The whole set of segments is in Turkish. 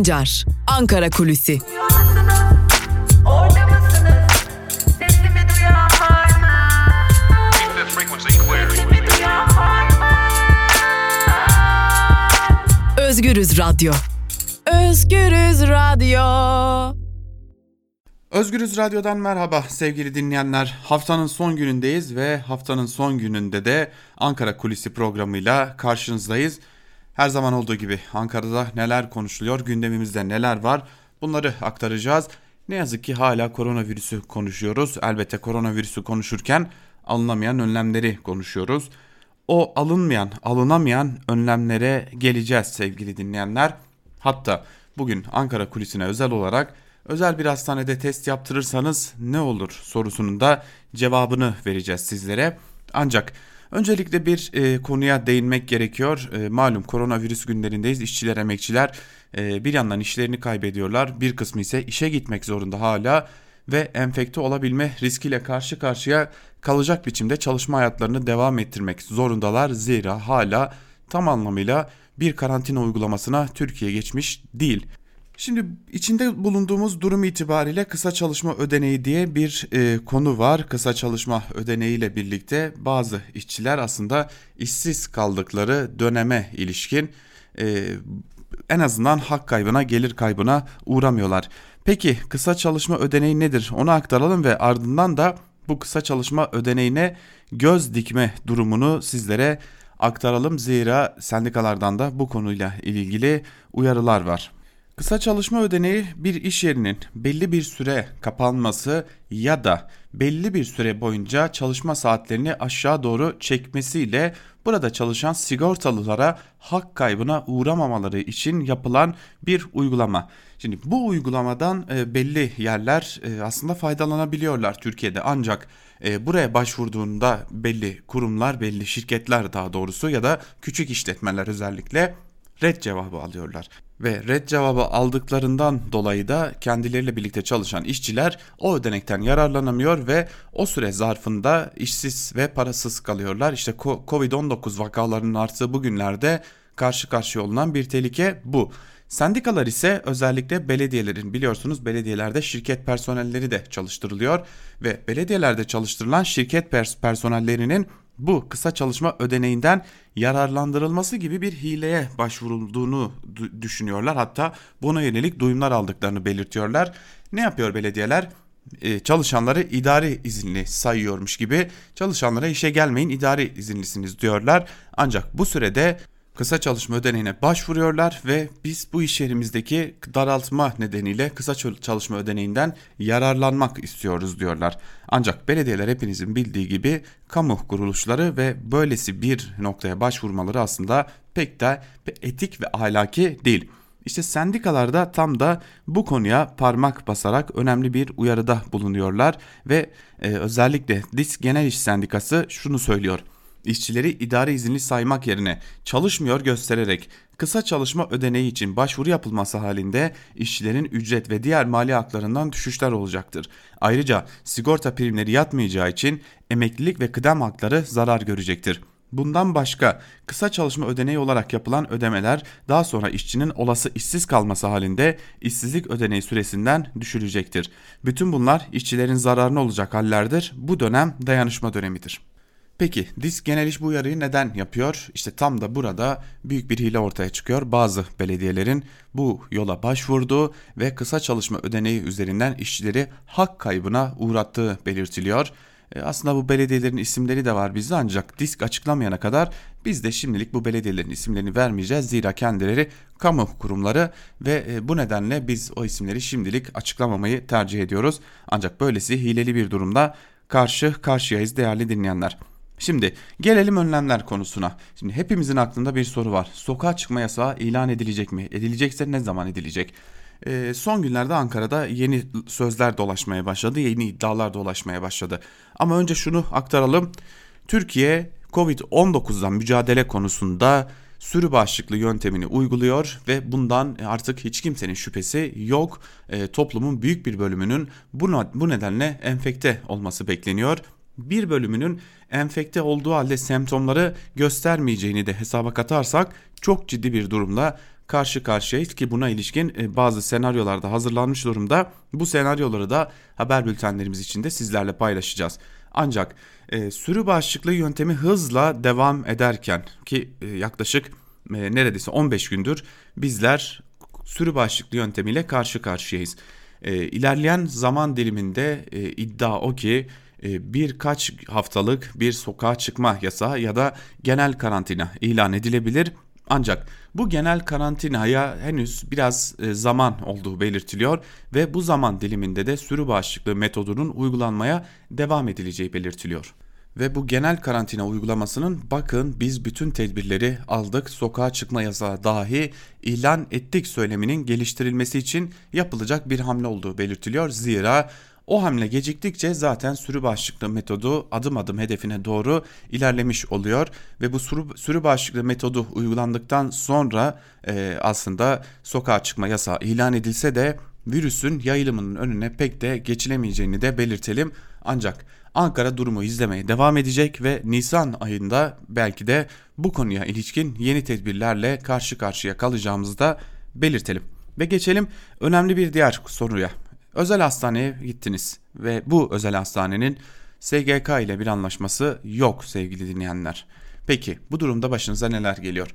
Sancar, Ankara Kulüsi. Özgürüz Radyo. Özgürüz Radyo. Özgürüz Radyo'dan merhaba sevgili dinleyenler. Haftanın son günündeyiz ve haftanın son gününde de Ankara Kulisi programıyla karşınızdayız. Her zaman olduğu gibi Ankara'da neler konuşuluyor, gündemimizde neler var bunları aktaracağız. Ne yazık ki hala koronavirüsü konuşuyoruz. Elbette koronavirüsü konuşurken alınamayan önlemleri konuşuyoruz. O alınmayan, alınamayan önlemlere geleceğiz sevgili dinleyenler. Hatta bugün Ankara kulisine özel olarak özel bir hastanede test yaptırırsanız ne olur sorusunun da cevabını vereceğiz sizlere. Ancak öncelikle bir e, konuya değinmek gerekiyor. E, malum koronavirüs günlerindeyiz. İşçiler, emekçiler e, bir yandan işlerini kaybediyorlar. Bir kısmı ise işe gitmek zorunda hala ve enfekte olabilme riskiyle karşı karşıya kalacak biçimde çalışma hayatlarını devam ettirmek zorundalar. Zira hala tam anlamıyla bir karantina uygulamasına Türkiye geçmiş değil. Şimdi içinde bulunduğumuz durum itibariyle kısa çalışma ödeneği diye bir e, konu var. Kısa çalışma ödeneği ile birlikte bazı işçiler aslında işsiz kaldıkları döneme ilişkin e, en azından hak kaybına, gelir kaybına uğramıyorlar. Peki kısa çalışma ödeneği nedir? Onu aktaralım ve ardından da bu kısa çalışma ödeneğine göz dikme durumunu sizlere aktaralım. Zira sendikalardan da bu konuyla ilgili uyarılar var. Kısa çalışma ödeneği bir iş yerinin belli bir süre kapanması ya da belli bir süre boyunca çalışma saatlerini aşağı doğru çekmesiyle burada çalışan sigortalılara hak kaybına uğramamaları için yapılan bir uygulama. Şimdi bu uygulamadan e, belli yerler e, aslında faydalanabiliyorlar Türkiye'de ancak e, buraya başvurduğunda belli kurumlar, belli şirketler daha doğrusu ya da küçük işletmeler özellikle red cevabı alıyorlar. Ve red cevabı aldıklarından dolayı da kendileriyle birlikte çalışan işçiler o ödenekten yararlanamıyor ve o süre zarfında işsiz ve parasız kalıyorlar. İşte Covid-19 vakalarının arttığı bu günlerde karşı karşıya olunan bir tehlike bu. Sendikalar ise özellikle belediyelerin biliyorsunuz belediyelerde şirket personelleri de çalıştırılıyor ve belediyelerde çalıştırılan şirket pers personellerinin bu kısa çalışma ödeneğinden yararlandırılması gibi bir hileye başvurulduğunu düşünüyorlar. Hatta buna yönelik duyumlar aldıklarını belirtiyorlar. Ne yapıyor belediyeler? Ee, çalışanları idari izinli sayıyormuş gibi çalışanlara işe gelmeyin idari izinlisiniz diyorlar. Ancak bu sürede kısa çalışma ödeneğine başvuruyorlar ve biz bu iş yerimizdeki daraltma nedeniyle kısa çalışma ödeneğinden yararlanmak istiyoruz diyorlar. Ancak belediyeler hepinizin bildiği gibi kamu kuruluşları ve böylesi bir noktaya başvurmaları aslında pek de etik ve ahlaki değil. İşte sendikalarda tam da bu konuya parmak basarak önemli bir uyarıda bulunuyorlar ve e, özellikle DİSK Genel İş Sendikası şunu söylüyor işçileri idari izinli saymak yerine çalışmıyor göstererek kısa çalışma ödeneği için başvuru yapılması halinde işçilerin ücret ve diğer mali haklarından düşüşler olacaktır. Ayrıca sigorta primleri yatmayacağı için emeklilik ve kıdem hakları zarar görecektir. Bundan başka kısa çalışma ödeneği olarak yapılan ödemeler daha sonra işçinin olası işsiz kalması halinde işsizlik ödeneği süresinden düşülecektir. Bütün bunlar işçilerin zararına olacak hallerdir. Bu dönem dayanışma dönemidir. Peki disk genel iş bu uyarıyı neden yapıyor? İşte tam da burada büyük bir hile ortaya çıkıyor. Bazı belediyelerin bu yola başvurduğu ve kısa çalışma ödeneği üzerinden işçileri hak kaybına uğrattığı belirtiliyor. E aslında bu belediyelerin isimleri de var bizde ancak disk açıklamayana kadar biz de şimdilik bu belediyelerin isimlerini vermeyeceğiz. Zira kendileri kamu kurumları ve e, bu nedenle biz o isimleri şimdilik açıklamamayı tercih ediyoruz. Ancak böylesi hileli bir durumda karşı karşıyayız değerli dinleyenler. Şimdi gelelim önlemler konusuna. Şimdi hepimizin aklında bir soru var. Sokağa çıkma yasağı ilan edilecek mi? Edilecekse ne zaman edilecek? Ee, son günlerde Ankara'da yeni sözler dolaşmaya başladı, yeni iddialar dolaşmaya başladı. Ama önce şunu aktaralım. Türkiye Covid-19'dan mücadele konusunda sürü bağışıklığı yöntemini uyguluyor ve bundan artık hiç kimsenin şüphesi yok. E, toplumun büyük bir bölümünün bu, bu nedenle enfekte olması bekleniyor bir bölümünün enfekte olduğu halde semptomları göstermeyeceğini de hesaba katarsak çok ciddi bir durumda karşı karşıyayız ki buna ilişkin e, bazı senaryolarda hazırlanmış durumda. Bu senaryoları da haber bültenlerimiz içinde sizlerle paylaşacağız. Ancak e, sürü bağışıklığı yöntemi hızla devam ederken ki e, yaklaşık e, neredeyse 15 gündür bizler sürü bağışıklığı yöntemiyle karşı karşıyayız. E, ilerleyen zaman diliminde e, iddia o ki birkaç haftalık bir sokağa çıkma yasağı ya da genel karantina ilan edilebilir. Ancak bu genel karantinaya henüz biraz e, zaman olduğu belirtiliyor ve bu zaman diliminde de sürü bağışıklığı metodunun uygulanmaya devam edileceği belirtiliyor. Ve bu genel karantina uygulamasının bakın biz bütün tedbirleri aldık sokağa çıkma yasağı dahi ilan ettik söyleminin geliştirilmesi için yapılacak bir hamle olduğu belirtiliyor. Zira o hamle geciktikçe zaten sürü bağışıklığı metodu adım adım hedefine doğru ilerlemiş oluyor ve bu sürü, sürü bağışıklığı metodu uygulandıktan sonra e, aslında sokağa çıkma yasağı ilan edilse de virüsün yayılımının önüne pek de geçilemeyeceğini de belirtelim. Ancak Ankara durumu izlemeye devam edecek ve Nisan ayında belki de bu konuya ilişkin yeni tedbirlerle karşı karşıya kalacağımızı da belirtelim. Ve geçelim önemli bir diğer soruya. Özel hastaneye gittiniz ve bu özel hastanenin SGK ile bir anlaşması yok sevgili dinleyenler. Peki bu durumda başınıza neler geliyor?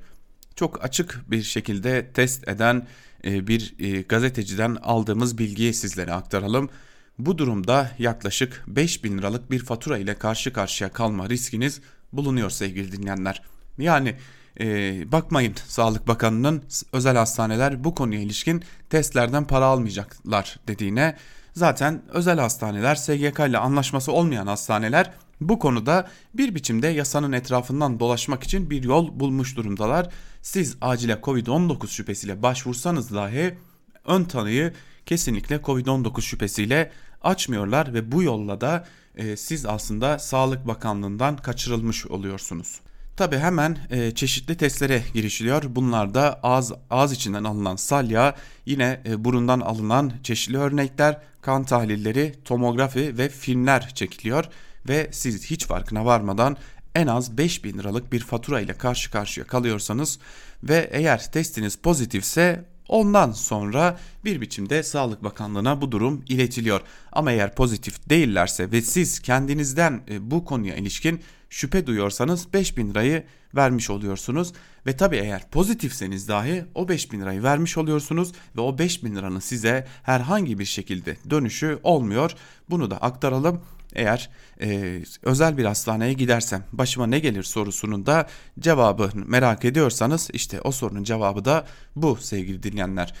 Çok açık bir şekilde test eden e, bir e, gazeteciden aldığımız bilgiyi sizlere aktaralım. Bu durumda yaklaşık 5000 liralık bir fatura ile karşı karşıya kalma riskiniz bulunuyor sevgili dinleyenler. Yani e, bakmayın Sağlık Bakanı'nın özel hastaneler bu konuya ilişkin testlerden para almayacaklar dediğine zaten özel hastaneler SGK ile anlaşması olmayan hastaneler bu konuda bir biçimde yasanın etrafından dolaşmak için bir yol bulmuş durumdalar. Siz acile Covid-19 şüphesiyle başvursanız dahi ön tanıyı kesinlikle Covid-19 şüphesiyle açmıyorlar ve bu yolla da e, siz aslında Sağlık Bakanlığı'ndan kaçırılmış oluyorsunuz. Tabi hemen e, çeşitli testlere girişiliyor. Bunlar da ağız, ağız içinden alınan salya, yine e, burundan alınan çeşitli örnekler, kan tahlilleri, tomografi ve filmler çekiliyor. Ve siz hiç farkına varmadan en az 5000 liralık bir fatura ile karşı karşıya kalıyorsanız ve eğer testiniz pozitifse Ondan sonra bir biçimde Sağlık Bakanlığı'na bu durum iletiliyor. Ama eğer pozitif değillerse ve siz kendinizden e, bu konuya ilişkin şüphe duyuyorsanız 5000 lirayı vermiş oluyorsunuz. Ve tabii eğer pozitifseniz dahi o 5000 lirayı vermiş oluyorsunuz ve o 5000 liranın size herhangi bir şekilde dönüşü olmuyor. Bunu da aktaralım. Eğer e, özel bir hastaneye gidersem başıma ne gelir sorusunun da cevabı merak ediyorsanız işte o sorunun cevabı da bu sevgili dinleyenler.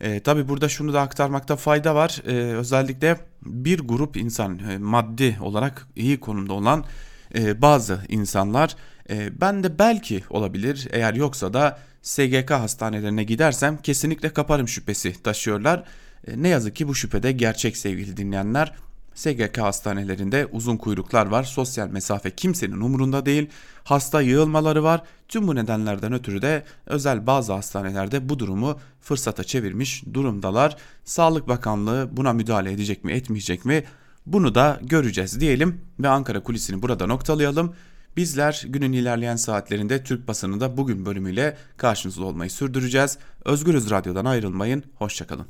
E, Tabi burada şunu da aktarmakta fayda var. E, özellikle bir grup insan e, maddi olarak iyi konumda olan e, bazı insanlar e, ben de belki olabilir eğer yoksa da SGK hastanelerine gidersem kesinlikle kaparım şüphesi taşıyorlar. E, ne yazık ki bu şüphede gerçek sevgili dinleyenler. SGK hastanelerinde uzun kuyruklar var. Sosyal mesafe kimsenin umurunda değil. Hasta yığılmaları var. Tüm bu nedenlerden ötürü de özel bazı hastanelerde bu durumu fırsata çevirmiş durumdalar. Sağlık Bakanlığı buna müdahale edecek mi, etmeyecek mi? Bunu da göreceğiz diyelim ve Ankara kulisini burada noktalayalım. Bizler günün ilerleyen saatlerinde Türk basınında bugün bölümüyle karşınızda olmayı sürdüreceğiz. Özgürüz Radyo'dan ayrılmayın. Hoşçakalın.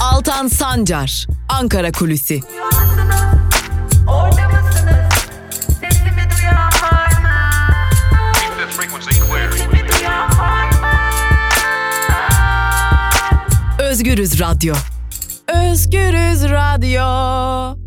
Altan Sancar, Ankara Kulüsi. Özgürüz Radyo. Özgürüz Radyo.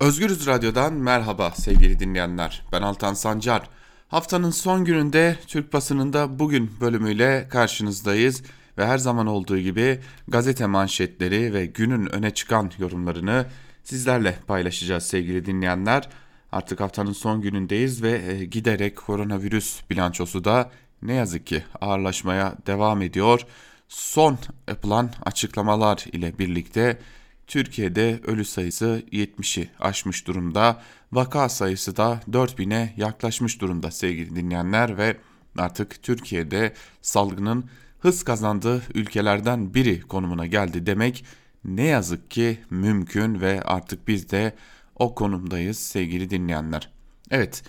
Özgürüz Radyo'dan merhaba sevgili dinleyenler. Ben Altan Sancar. Haftanın son gününde Türk basınında bugün bölümüyle karşınızdayız ve her zaman olduğu gibi gazete manşetleri ve günün öne çıkan yorumlarını sizlerle paylaşacağız sevgili dinleyenler. Artık haftanın son günündeyiz ve e, giderek koronavirüs bilançosu da ne yazık ki ağırlaşmaya devam ediyor. Son yapılan açıklamalar ile birlikte Türkiye'de ölü sayısı 70'i aşmış durumda. Vaka sayısı da 4000'e yaklaşmış durumda sevgili dinleyenler ve artık Türkiye'de salgının hız kazandığı ülkelerden biri konumuna geldi demek ne yazık ki mümkün ve artık biz de o konumdayız sevgili dinleyenler. Evet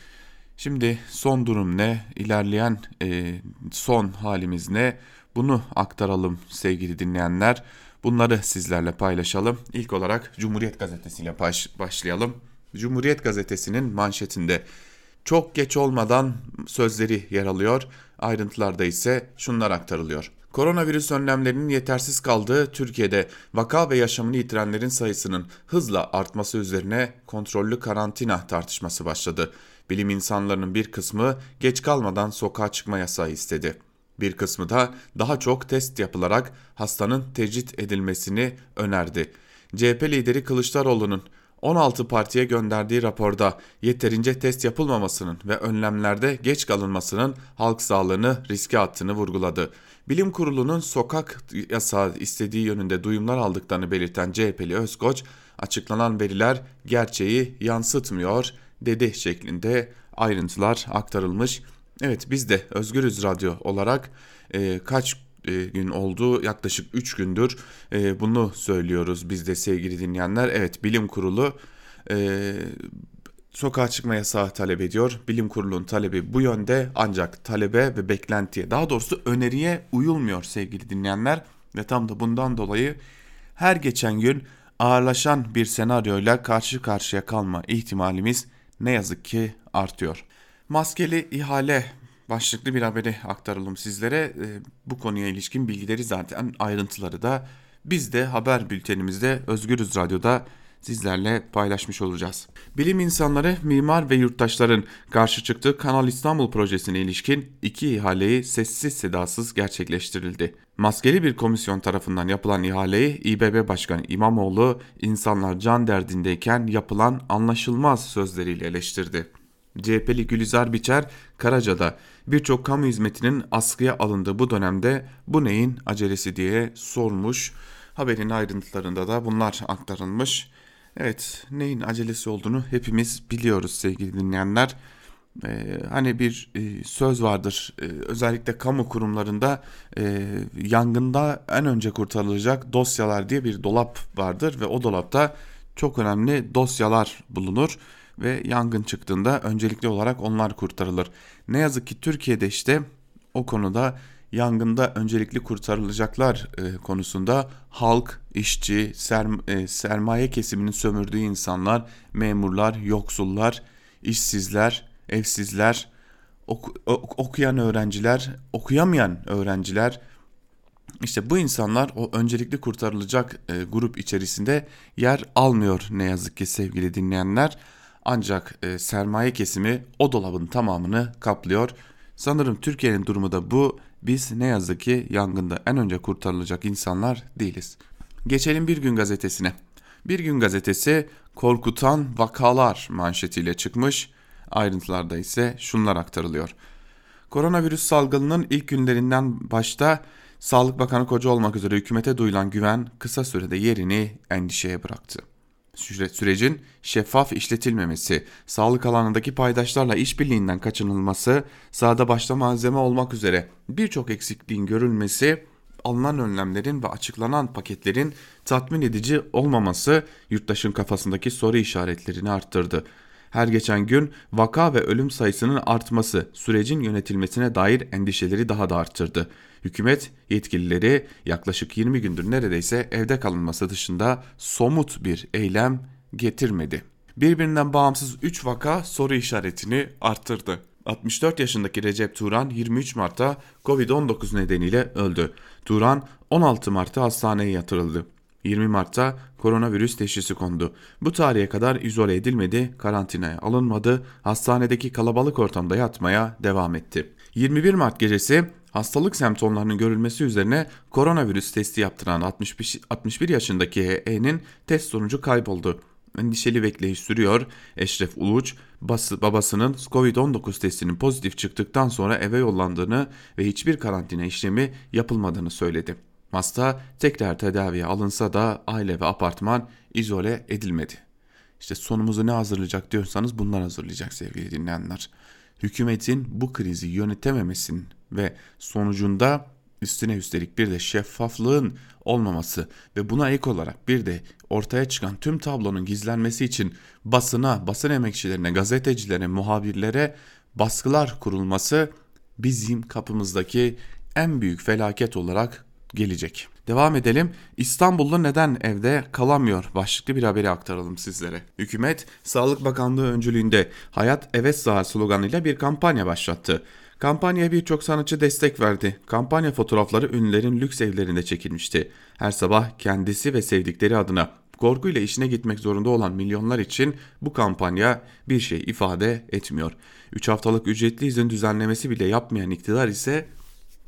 şimdi son durum ne ilerleyen e, son halimiz ne bunu aktaralım sevgili dinleyenler. Bunları sizlerle paylaşalım. İlk olarak Cumhuriyet Gazetesi ile başlayalım. Cumhuriyet Gazetesi'nin manşetinde çok geç olmadan sözleri yer alıyor. Ayrıntılarda ise şunlar aktarılıyor. Koronavirüs önlemlerinin yetersiz kaldığı Türkiye'de vaka ve yaşamını yitirenlerin sayısının hızla artması üzerine kontrollü karantina tartışması başladı. Bilim insanlarının bir kısmı geç kalmadan sokağa çıkma yasağı istedi. Bir kısmı da daha çok test yapılarak hastanın tecrit edilmesini önerdi. CHP lideri Kılıçdaroğlu'nun 16 partiye gönderdiği raporda yeterince test yapılmamasının ve önlemlerde geç kalınmasının halk sağlığını riske attığını vurguladı. Bilim Kurulu'nun sokak yasağı istediği yönünde duyumlar aldıklarını belirten CHP'li Özkoç, açıklanan veriler gerçeği yansıtmıyor dedi şeklinde ayrıntılar aktarılmış. Evet biz de Özgürüz Radyo olarak e, kaç e, gün oldu yaklaşık 3 gündür e, bunu söylüyoruz biz de sevgili dinleyenler. Evet bilim kurulu e, sokağa çıkma yasağı talep ediyor. Bilim kurulunun talebi bu yönde ancak talebe ve beklentiye daha doğrusu öneriye uyulmuyor sevgili dinleyenler. Ve tam da bundan dolayı her geçen gün ağırlaşan bir senaryoyla karşı karşıya kalma ihtimalimiz ne yazık ki artıyor. Maskeli ihale başlıklı bir haberi aktaralım sizlere. Ee, bu konuya ilişkin bilgileri zaten ayrıntıları da biz de haber bültenimizde Özgürüz Radyo'da sizlerle paylaşmış olacağız. Bilim insanları, mimar ve yurttaşların karşı çıktığı Kanal İstanbul projesine ilişkin iki ihaleyi sessiz sedasız gerçekleştirildi. Maskeli bir komisyon tarafından yapılan ihaleyi İBB Başkanı İmamoğlu insanlar can derdindeyken yapılan anlaşılmaz sözleriyle eleştirdi. CHP'li Gülizar Biçer, Karaca'da birçok kamu hizmetinin askıya alındığı bu dönemde bu neyin acelesi diye sormuş. Haberin ayrıntılarında da bunlar aktarılmış. Evet neyin acelesi olduğunu hepimiz biliyoruz sevgili dinleyenler. Ee, hani bir e, söz vardır ee, özellikle kamu kurumlarında e, yangında en önce kurtarılacak dosyalar diye bir dolap vardır ve o dolapta çok önemli dosyalar bulunur ve yangın çıktığında öncelikli olarak onlar kurtarılır. Ne yazık ki Türkiye'de işte o konuda yangında öncelikli kurtarılacaklar e, konusunda halk, işçi, serm e, sermaye kesiminin sömürdüğü insanlar, memurlar, yoksullar, işsizler, evsizler, ok ok okuyan öğrenciler, okuyamayan öğrenciler işte bu insanlar o öncelikli kurtarılacak e, grup içerisinde yer almıyor ne yazık ki sevgili dinleyenler. Ancak e, sermaye kesimi o dolabın tamamını kaplıyor. Sanırım Türkiye'nin durumu da bu. Biz ne yazık ki yangında en önce kurtarılacak insanlar değiliz. Geçelim Bir Gün Gazetesi'ne. Bir Gün Gazetesi korkutan vakalar manşetiyle çıkmış. Ayrıntılarda ise şunlar aktarılıyor. Koronavirüs salgınının ilk günlerinden başta Sağlık Bakanı Koca olmak üzere hükümete duyulan güven kısa sürede yerini endişeye bıraktı sürecin şeffaf işletilmemesi, sağlık alanındaki paydaşlarla işbirliğinden kaçınılması, sahada başta malzeme olmak üzere birçok eksikliğin görülmesi, alınan önlemlerin ve açıklanan paketlerin tatmin edici olmaması yurttaşın kafasındaki soru işaretlerini arttırdı. Her geçen gün vaka ve ölüm sayısının artması sürecin yönetilmesine dair endişeleri daha da arttırdı. Hükümet yetkilileri yaklaşık 20 gündür neredeyse evde kalınması dışında somut bir eylem getirmedi. Birbirinden bağımsız 3 vaka soru işaretini arttırdı. 64 yaşındaki Recep Turan 23 Mart'ta Covid-19 nedeniyle öldü. Turan 16 Mart'ta hastaneye yatırıldı. 20 Mart'ta koronavirüs teşhisi kondu. Bu tarihe kadar izole edilmedi, karantinaya alınmadı, hastanedeki kalabalık ortamda yatmaya devam etti. 21 Mart gecesi hastalık semptomlarının görülmesi üzerine koronavirüs testi yaptıran 61, 61 yaşındaki E'nin test sonucu kayboldu. Endişeli bekleyiş sürüyor. Eşref Uluç bası, babasının Covid-19 testinin pozitif çıktıktan sonra eve yollandığını ve hiçbir karantina işlemi yapılmadığını söyledi. Hasta tekrar tedaviye alınsa da aile ve apartman izole edilmedi. İşte sonumuzu ne hazırlayacak diyorsanız bunlar hazırlayacak sevgili dinleyenler. Hükümetin bu krizi yönetememesinin ve sonucunda Üstüne üstelik bir de şeffaflığın olmaması ve buna ek olarak bir de ortaya çıkan tüm tablonun gizlenmesi için basına, basın emekçilerine, gazetecilere, muhabirlere baskılar kurulması bizim kapımızdaki en büyük felaket olarak gelecek. Devam edelim. İstanbullu neden evde kalamıyor başlıklı bir haberi aktaralım sizlere. Hükümet Sağlık Bakanlığı öncülüğünde Hayat Evet Sağ sloganıyla bir kampanya başlattı. Kampanyaya birçok sanatçı destek verdi. Kampanya fotoğrafları ünlülerin lüks evlerinde çekilmişti. Her sabah kendisi ve sevdikleri adına korkuyla işine gitmek zorunda olan milyonlar için bu kampanya bir şey ifade etmiyor. 3 haftalık ücretli izin düzenlemesi bile yapmayan iktidar ise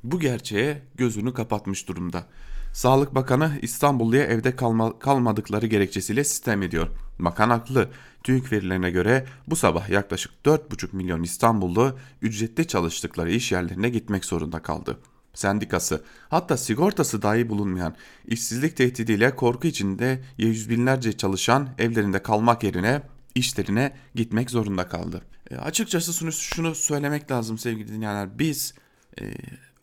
bu gerçeğe gözünü kapatmış durumda. Sağlık Bakanı İstanbulluya evde kalma, kalmadıkları gerekçesiyle sistem ediyor. Bakan haklı. TÜİK verilerine göre bu sabah yaklaşık 4,5 milyon İstanbullu ücretli çalıştıkları iş yerlerine gitmek zorunda kaldı. Sendikası hatta sigortası dahi bulunmayan işsizlik tehdidiyle korku içinde yüz binlerce çalışan evlerinde kalmak yerine işlerine gitmek zorunda kaldı. E, açıkçası şunu, söylemek lazım sevgili dinleyenler biz e,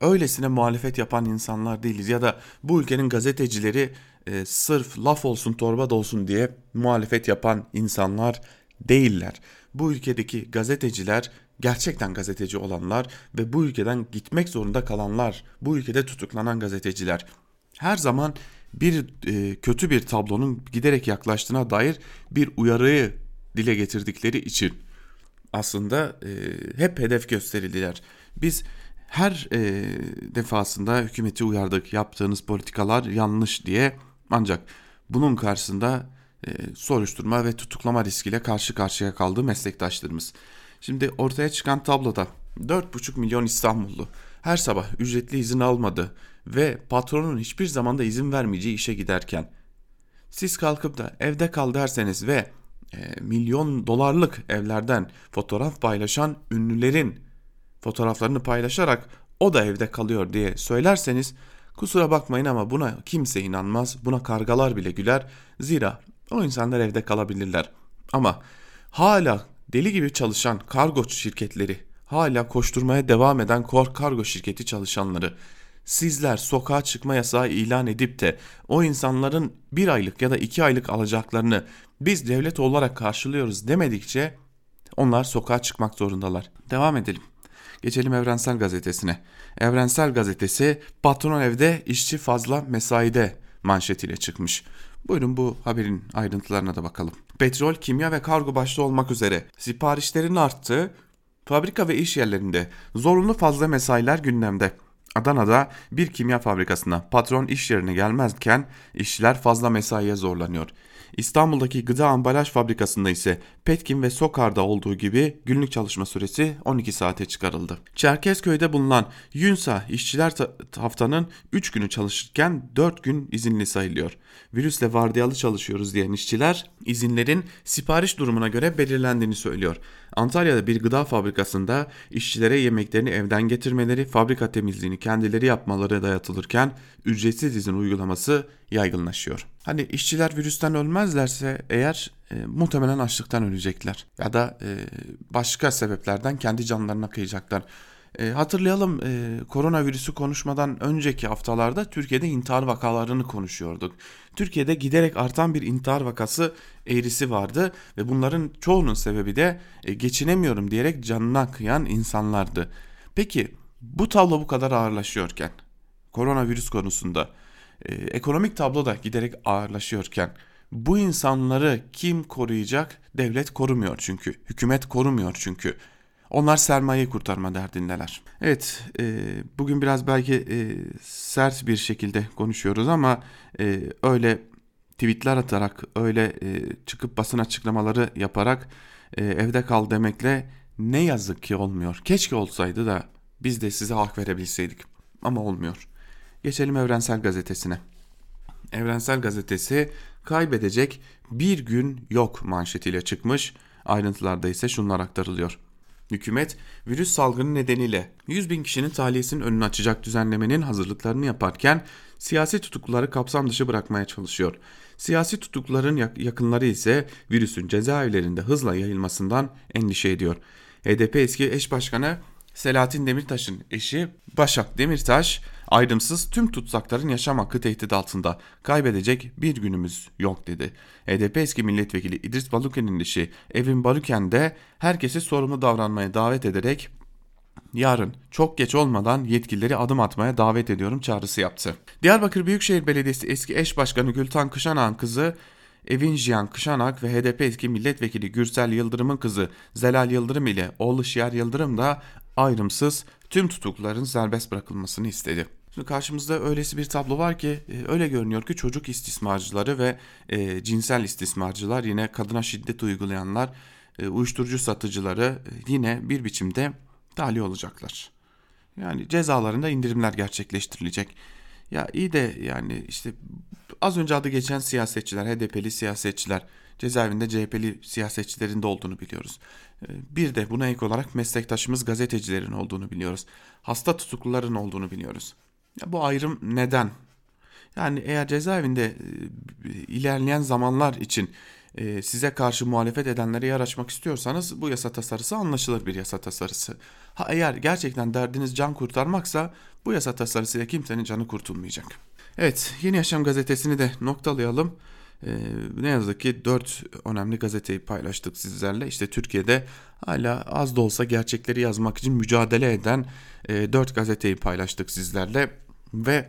öylesine muhalefet yapan insanlar değiliz ya da bu ülkenin gazetecileri e, sırf laf olsun torba da olsun diye muhalefet yapan insanlar değiller. Bu ülkedeki gazeteciler gerçekten gazeteci olanlar ve bu ülkeden gitmek zorunda kalanlar, bu ülkede tutuklanan gazeteciler her zaman bir e, kötü bir tablonun giderek yaklaştığına dair bir uyarıyı dile getirdikleri için aslında e, hep hedef gösterildiler. Biz her e, defasında hükümeti uyardık yaptığınız politikalar yanlış diye ancak bunun karşısında e, soruşturma ve tutuklama riskiyle karşı karşıya kaldı meslektaşlarımız. Şimdi ortaya çıkan tabloda 4,5 milyon İstanbullu her sabah ücretli izin almadı ve patronun hiçbir zamanda izin vermeyeceği işe giderken siz kalkıp da evde kal derseniz ve e, milyon dolarlık evlerden fotoğraf paylaşan ünlülerin fotoğraflarını paylaşarak o da evde kalıyor diye söylerseniz kusura bakmayın ama buna kimse inanmaz. Buna kargalar bile güler. Zira o insanlar evde kalabilirler. Ama hala deli gibi çalışan kargo şirketleri, hala koşturmaya devam eden kor kargo şirketi çalışanları sizler sokağa çıkma yasağı ilan edip de o insanların bir aylık ya da iki aylık alacaklarını biz devlet olarak karşılıyoruz demedikçe onlar sokağa çıkmak zorundalar. Devam edelim. Geçelim Evrensel Gazetesi'ne. Evrensel Gazetesi patron evde işçi fazla mesaide manşetiyle çıkmış. Buyurun bu haberin ayrıntılarına da bakalım. Petrol, kimya ve kargo başta olmak üzere siparişlerin arttığı fabrika ve iş yerlerinde zorunlu fazla mesailer gündemde. Adana'da bir kimya fabrikasına patron iş yerine gelmezken işçiler fazla mesaiye zorlanıyor. İstanbul'daki gıda ambalaj fabrikasında ise Petkim ve Sokar'da olduğu gibi günlük çalışma süresi 12 saate çıkarıldı. Çerkezköy'de bulunan Yunsa işçiler haftanın 3 günü çalışırken 4 gün izinli sayılıyor. Virüsle vardiyalı çalışıyoruz diyen işçiler izinlerin sipariş durumuna göre belirlendiğini söylüyor. Antalya'da bir gıda fabrikasında işçilere yemeklerini evden getirmeleri, fabrika temizliğini kendileri yapmaları dayatılırken ücretsiz izin uygulaması yaygınlaşıyor. Hani işçiler virüsten ölmezlerse eğer e, muhtemelen açlıktan ölecekler ya da e, başka sebeplerden kendi canlarına kıyacaklar. E, hatırlayalım e, koronavirüsü konuşmadan önceki haftalarda Türkiye'de intihar vakalarını konuşuyorduk. Türkiye'de giderek artan bir intihar vakası eğrisi vardı ve bunların çoğunun sebebi de e, geçinemiyorum diyerek canına kıyan insanlardı. Peki bu tablo bu kadar ağırlaşıyorken koronavirüs konusunda e, ekonomik tablo da giderek ağırlaşıyorken bu insanları kim koruyacak? Devlet korumuyor çünkü. Hükümet korumuyor çünkü. Onlar sermayeyi kurtarma derdindeler. Evet, e, bugün biraz belki e, sert bir şekilde konuşuyoruz ama e, öyle tweetler atarak, öyle e, çıkıp basın açıklamaları yaparak e, evde kal demekle ne yazık ki olmuyor. Keşke olsaydı da biz de size hak verebilseydik ama olmuyor. Geçelim Evrensel Gazetesi'ne. Evrensel Gazetesi kaybedecek bir gün yok manşetiyle çıkmış. Ayrıntılarda ise şunlar aktarılıyor. Hükümet virüs salgını nedeniyle 100 bin kişinin tahliyesinin önünü açacak düzenlemenin hazırlıklarını yaparken siyasi tutukluları kapsam dışı bırakmaya çalışıyor. Siyasi tutukluların yakınları ise virüsün cezaevlerinde hızla yayılmasından endişe ediyor. HDP eski eş başkanı Selahattin Demirtaş'ın eşi Başak Demirtaş Ayrımsız tüm tutsakların yaşam hakkı tehdit altında. Kaybedecek bir günümüz yok dedi. HDP eski milletvekili İdris Baluken'in eşi Evin Baluken de herkesi sorumlu davranmaya davet ederek yarın çok geç olmadan yetkilileri adım atmaya davet ediyorum çağrısı yaptı. Diyarbakır Büyükşehir Belediyesi eski eş başkanı Gültan Kışanak'ın kızı Evin Jiyan Kışanak ve HDP eski milletvekili Gürsel Yıldırım'ın kızı Zelal Yıldırım ile oğlu Şiar Yıldırım da ayrımsız tüm tutukluların serbest bırakılmasını istedi. Şimdi karşımızda öylesi bir tablo var ki e, öyle görünüyor ki çocuk istismarcıları ve e, cinsel istismarcılar yine kadına şiddet uygulayanlar, e, uyuşturucu satıcıları e, yine bir biçimde tahliye olacaklar. Yani cezalarında indirimler gerçekleştirilecek. Ya iyi de yani işte az önce adı geçen siyasetçiler, HDP'li siyasetçiler, cezaevinde CHP'li siyasetçilerin de olduğunu biliyoruz. Ee, bir de buna ek olarak meslektaşımız gazetecilerin olduğunu biliyoruz. Hasta tutukluların olduğunu biliyoruz. Ya bu ayrım neden? Yani eğer cezaevinde e, ilerleyen zamanlar için e, size karşı muhalefet edenlere yer açmak istiyorsanız bu yasa tasarısı anlaşılır bir yasa tasarısı. Ha eğer gerçekten derdiniz can kurtarmaksa bu yasa tasarısıyla kimsenin canı kurtulmayacak. Evet Yeni Yaşam gazetesini de noktalayalım. Ee, ne yazık ki 4 önemli gazeteyi paylaştık sizlerle. İşte Türkiye'de hala az da olsa gerçekleri yazmak için mücadele eden e, 4 gazeteyi paylaştık sizlerle. Ve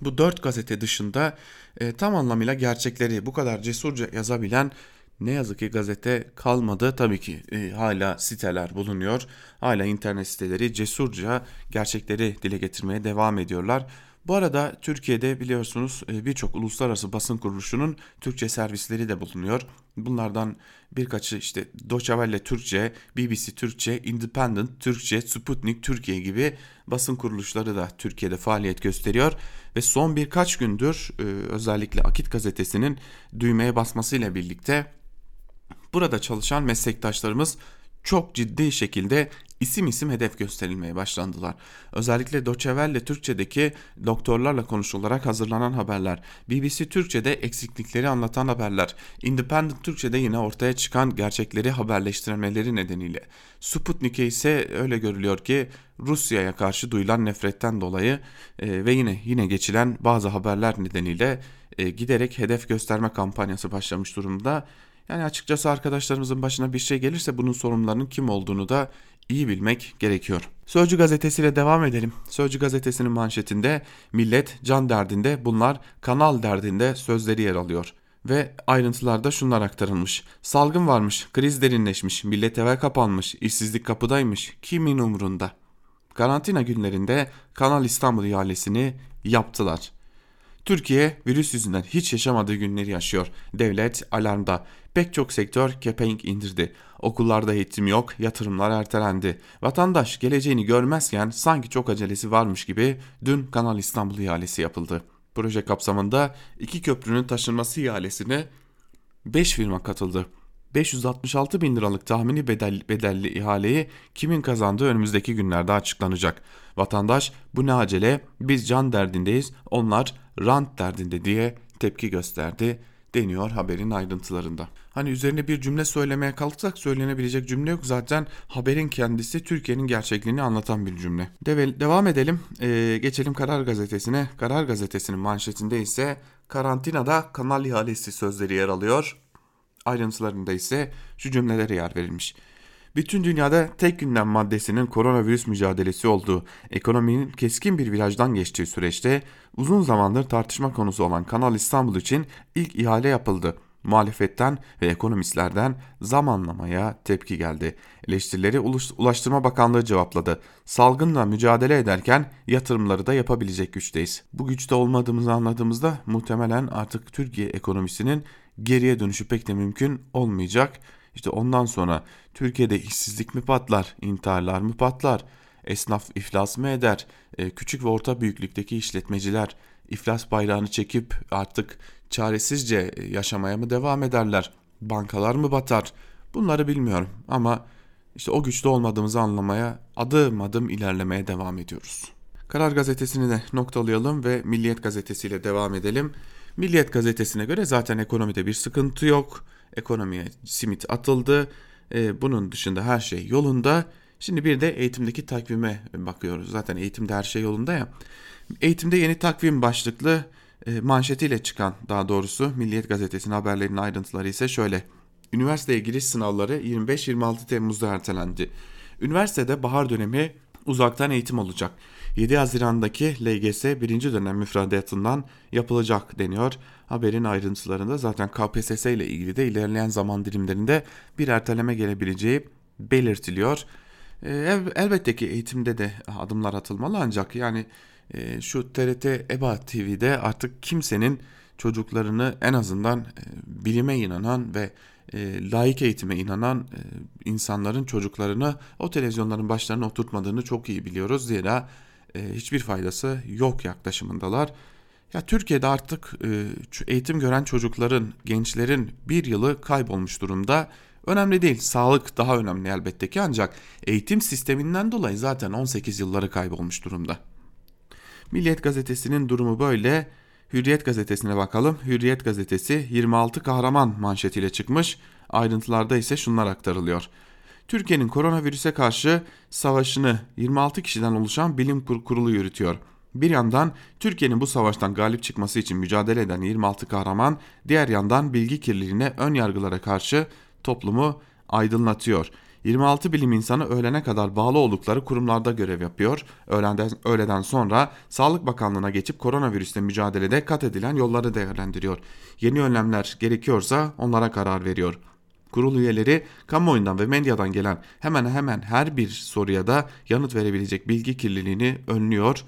bu 4 gazete dışında e, tam anlamıyla gerçekleri bu kadar cesurca yazabilen ne yazık ki gazete kalmadı. Tabii ki e, hala siteler bulunuyor. Hala internet siteleri cesurca gerçekleri dile getirmeye devam ediyorlar. Bu arada Türkiye'de biliyorsunuz e, birçok uluslararası basın kuruluşunun Türkçe servisleri de bulunuyor. Bunlardan birkaçı işte Deutsche Türkçe, BBC Türkçe, Independent Türkçe, Sputnik Türkiye gibi basın kuruluşları da Türkiye'de faaliyet gösteriyor. Ve son birkaç gündür e, özellikle Akit gazetesinin düğmeye basmasıyla birlikte burada çalışan meslektaşlarımız çok ciddi şekilde isim isim hedef gösterilmeye başlandılar. Özellikle Welle Türkçe'deki doktorlarla konuşularak hazırlanan haberler, BBC Türkçe'de eksiklikleri anlatan haberler, Independent Türkçe'de yine ortaya çıkan gerçekleri haberleştirmeleri nedeniyle. Sputnik'e ise öyle görülüyor ki Rusya'ya karşı duyulan nefretten dolayı e, ve yine yine geçilen bazı haberler nedeniyle e, giderek hedef gösterme kampanyası başlamış durumda. Yani açıkçası arkadaşlarımızın başına bir şey gelirse bunun sorumlularının kim olduğunu da iyi bilmek gerekiyor. Sözcü gazetesiyle devam edelim. Sözcü gazetesinin manşetinde millet can derdinde bunlar kanal derdinde sözleri yer alıyor. Ve ayrıntılarda şunlar aktarılmış. Salgın varmış, kriz derinleşmiş, millet eve kapanmış, işsizlik kapıdaymış, kimin umurunda? Karantina günlerinde Kanal İstanbul ihalesini yaptılar. Türkiye virüs yüzünden hiç yaşamadığı günleri yaşıyor. Devlet alarmda. Pek çok sektör kepenk indirdi. Okullarda eğitim yok, yatırımlar ertelendi. Vatandaş geleceğini görmezken sanki çok acelesi varmış gibi dün Kanal İstanbul ihalesi yapıldı. Proje kapsamında iki köprünün taşınması ihalesine 5 firma katıldı. 566 bin liralık tahmini bedel, bedelli ihaleyi kimin kazandığı önümüzdeki günlerde açıklanacak. Vatandaş bu ne acele biz can derdindeyiz onlar rant derdinde diye tepki gösterdi deniyor haberin ayrıntılarında. Hani üzerine bir cümle söylemeye kalksak söylenebilecek cümle yok. Zaten haberin kendisi Türkiye'nin gerçekliğini anlatan bir cümle. Deve, devam edelim. Ee, geçelim Karar Gazetesi'ne. Karar Gazetesi'nin manşetinde ise karantinada kanal ihalesi sözleri yer alıyor. Ayrıntılarında ise şu cümlelere yer verilmiş. Bütün dünyada tek gündem maddesinin koronavirüs mücadelesi olduğu, ekonominin keskin bir virajdan geçtiği süreçte uzun zamandır tartışma konusu olan Kanal İstanbul için ilk ihale yapıldı. Muhalefetten ve ekonomistlerden zamanlamaya tepki geldi. Eleştirileri Ulaştırma Bakanlığı cevapladı. Salgınla mücadele ederken yatırımları da yapabilecek güçteyiz. Bu güçte olmadığımızı anladığımızda muhtemelen artık Türkiye ekonomisinin geriye dönüşü pek de mümkün olmayacak. İşte ondan sonra Türkiye'de işsizlik mi patlar, intiharlar mı patlar, esnaf iflas mı eder, e, küçük ve orta büyüklükteki işletmeciler iflas bayrağını çekip artık çaresizce yaşamaya mı devam ederler, bankalar mı batar bunları bilmiyorum ama işte o güçte olmadığımızı anlamaya adım adım ilerlemeye devam ediyoruz. Karar gazetesini de noktalayalım ve Milliyet gazetesiyle devam edelim. Milliyet gazetesine göre zaten ekonomide bir sıkıntı yok. Ekonomiye simit atıldı. E, bunun dışında her şey yolunda. Şimdi bir de eğitimdeki takvime bakıyoruz. Zaten eğitimde her şey yolunda ya. Eğitimde yeni takvim başlıklı e, manşetiyle çıkan daha doğrusu Milliyet Gazetesi'nin haberlerinin ayrıntıları ise şöyle. Üniversiteye giriş sınavları 25-26 Temmuz'da ertelendi. Üniversitede bahar dönemi uzaktan eğitim olacak. 7 Haziran'daki LGS birinci dönem müfredatından yapılacak deniyor. Haberin ayrıntılarında zaten KPSS ile ilgili de ilerleyen zaman dilimlerinde bir erteleme gelebileceği belirtiliyor. Ee, elbette ki eğitimde de adımlar atılmalı ancak yani e, şu TRT EBA TV'de artık kimsenin çocuklarını en azından e, bilime inanan ve e, layık eğitime inanan insanların çocuklarını o televizyonların başlarına oturtmadığını çok iyi biliyoruz. Zira e, hiçbir faydası yok yaklaşımındalar. Ya Türkiye'de artık e, eğitim gören çocukların, gençlerin bir yılı kaybolmuş durumda. Önemli değil, sağlık daha önemli elbette ki ancak eğitim sisteminden dolayı zaten 18 yılları kaybolmuş durumda. Milliyet gazetesinin durumu böyle. Hürriyet gazetesine bakalım. Hürriyet gazetesi 26 kahraman manşetiyle çıkmış. Ayrıntılarda ise şunlar aktarılıyor. Türkiye'nin koronavirüse karşı savaşını 26 kişiden oluşan bilim kurulu yürütüyor. Bir yandan Türkiye'nin bu savaştan galip çıkması için mücadele eden 26 kahraman, diğer yandan bilgi kirliliğine, ön yargılara karşı toplumu aydınlatıyor. 26 bilim insanı öğlene kadar bağlı oldukları kurumlarda görev yapıyor. Öğleden, öğleden sonra Sağlık Bakanlığı'na geçip koronavirüsle mücadelede kat edilen yolları değerlendiriyor. Yeni önlemler gerekiyorsa onlara karar veriyor. Kurul üyeleri kamuoyundan ve medyadan gelen hemen hemen her bir soruya da yanıt verebilecek bilgi kirliliğini önlüyor,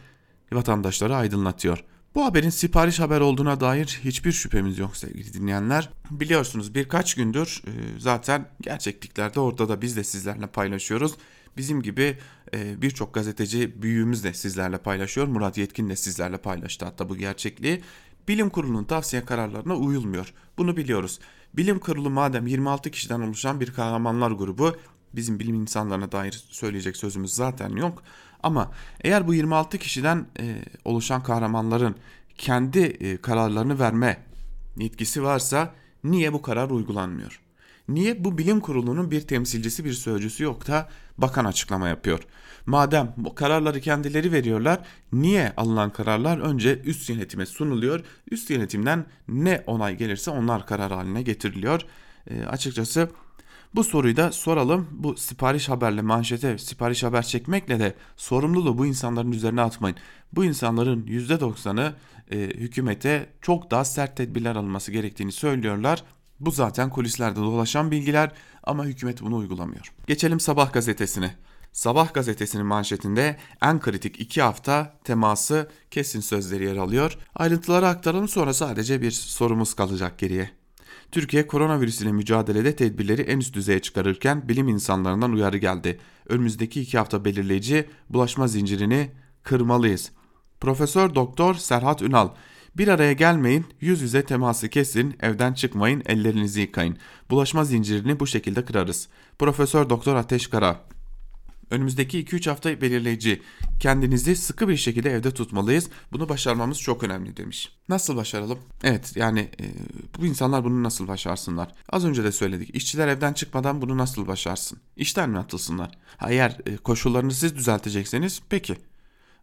vatandaşları aydınlatıyor. Bu haberin sipariş haber olduğuna dair hiçbir şüphemiz yok sevgili dinleyenler. Biliyorsunuz birkaç gündür e, zaten gerçekliklerde orada da biz de sizlerle paylaşıyoruz. Bizim gibi e, birçok gazeteci büyüğümüz de sizlerle paylaşıyor. Murat Yetkin de sizlerle paylaştı hatta bu gerçekliği. Bilim kurulunun tavsiye kararlarına uyulmuyor. Bunu biliyoruz. Bilim kurulu madem 26 kişiden oluşan bir kahramanlar grubu bizim bilim insanlarına dair söyleyecek sözümüz zaten yok. Ama eğer bu 26 kişiden e, oluşan kahramanların kendi e, kararlarını verme yetkisi varsa niye bu karar uygulanmıyor? Niye bu bilim kurulunun bir temsilcisi bir sözcüsü yok da bakan açıklama yapıyor? Madem bu kararları kendileri veriyorlar niye alınan kararlar önce üst yönetime sunuluyor? Üst yönetimden ne onay gelirse onlar karar haline getiriliyor. E, açıkçası bu soruyu da soralım. Bu sipariş haberle manşete sipariş haber çekmekle de sorumluluğu bu insanların üzerine atmayın. Bu insanların %90'ı e, hükümete çok daha sert tedbirler alınması gerektiğini söylüyorlar. Bu zaten kulislerde dolaşan bilgiler ama hükümet bunu uygulamıyor. Geçelim Sabah gazetesine. Sabah gazetesinin manşetinde en kritik iki hafta teması kesin sözleri yer alıyor. Ayrıntıları aktaralım sonra sadece bir sorumuz kalacak geriye. Türkiye koronavirüs ile mücadelede tedbirleri en üst düzeye çıkarırken bilim insanlarından uyarı geldi. Önümüzdeki iki hafta belirleyici bulaşma zincirini kırmalıyız. Profesör Doktor Serhat Ünal bir araya gelmeyin, yüz yüze teması kesin, evden çıkmayın, ellerinizi yıkayın. Bulaşma zincirini bu şekilde kırarız. Profesör Doktor Ateş Kara Önümüzdeki 2-3 hafta belirleyici. Kendinizi sıkı bir şekilde evde tutmalıyız. Bunu başarmamız çok önemli demiş. Nasıl başaralım? Evet yani e, bu insanlar bunu nasıl başarsınlar? Az önce de söyledik. İşçiler evden çıkmadan bunu nasıl başarsın? İşten mi atılsınlar? Eğer e, koşullarını siz düzeltecekseniz peki.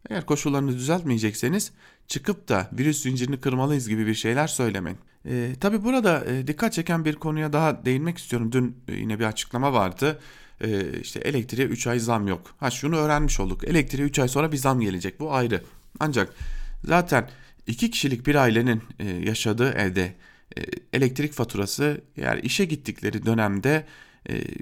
Eğer koşullarını düzeltmeyecekseniz çıkıp da virüs zincirini kırmalıyız gibi bir şeyler söylemeyin. E, Tabi burada e, dikkat çeken bir konuya daha değinmek istiyorum. Dün e, yine bir açıklama vardı e, işte elektriğe 3 ay zam yok. Ha şunu öğrenmiş olduk. Elektriğe 3 ay sonra bir zam gelecek. Bu ayrı. Ancak zaten iki kişilik bir ailenin e, yaşadığı evde e, elektrik faturası yani işe gittikleri dönemde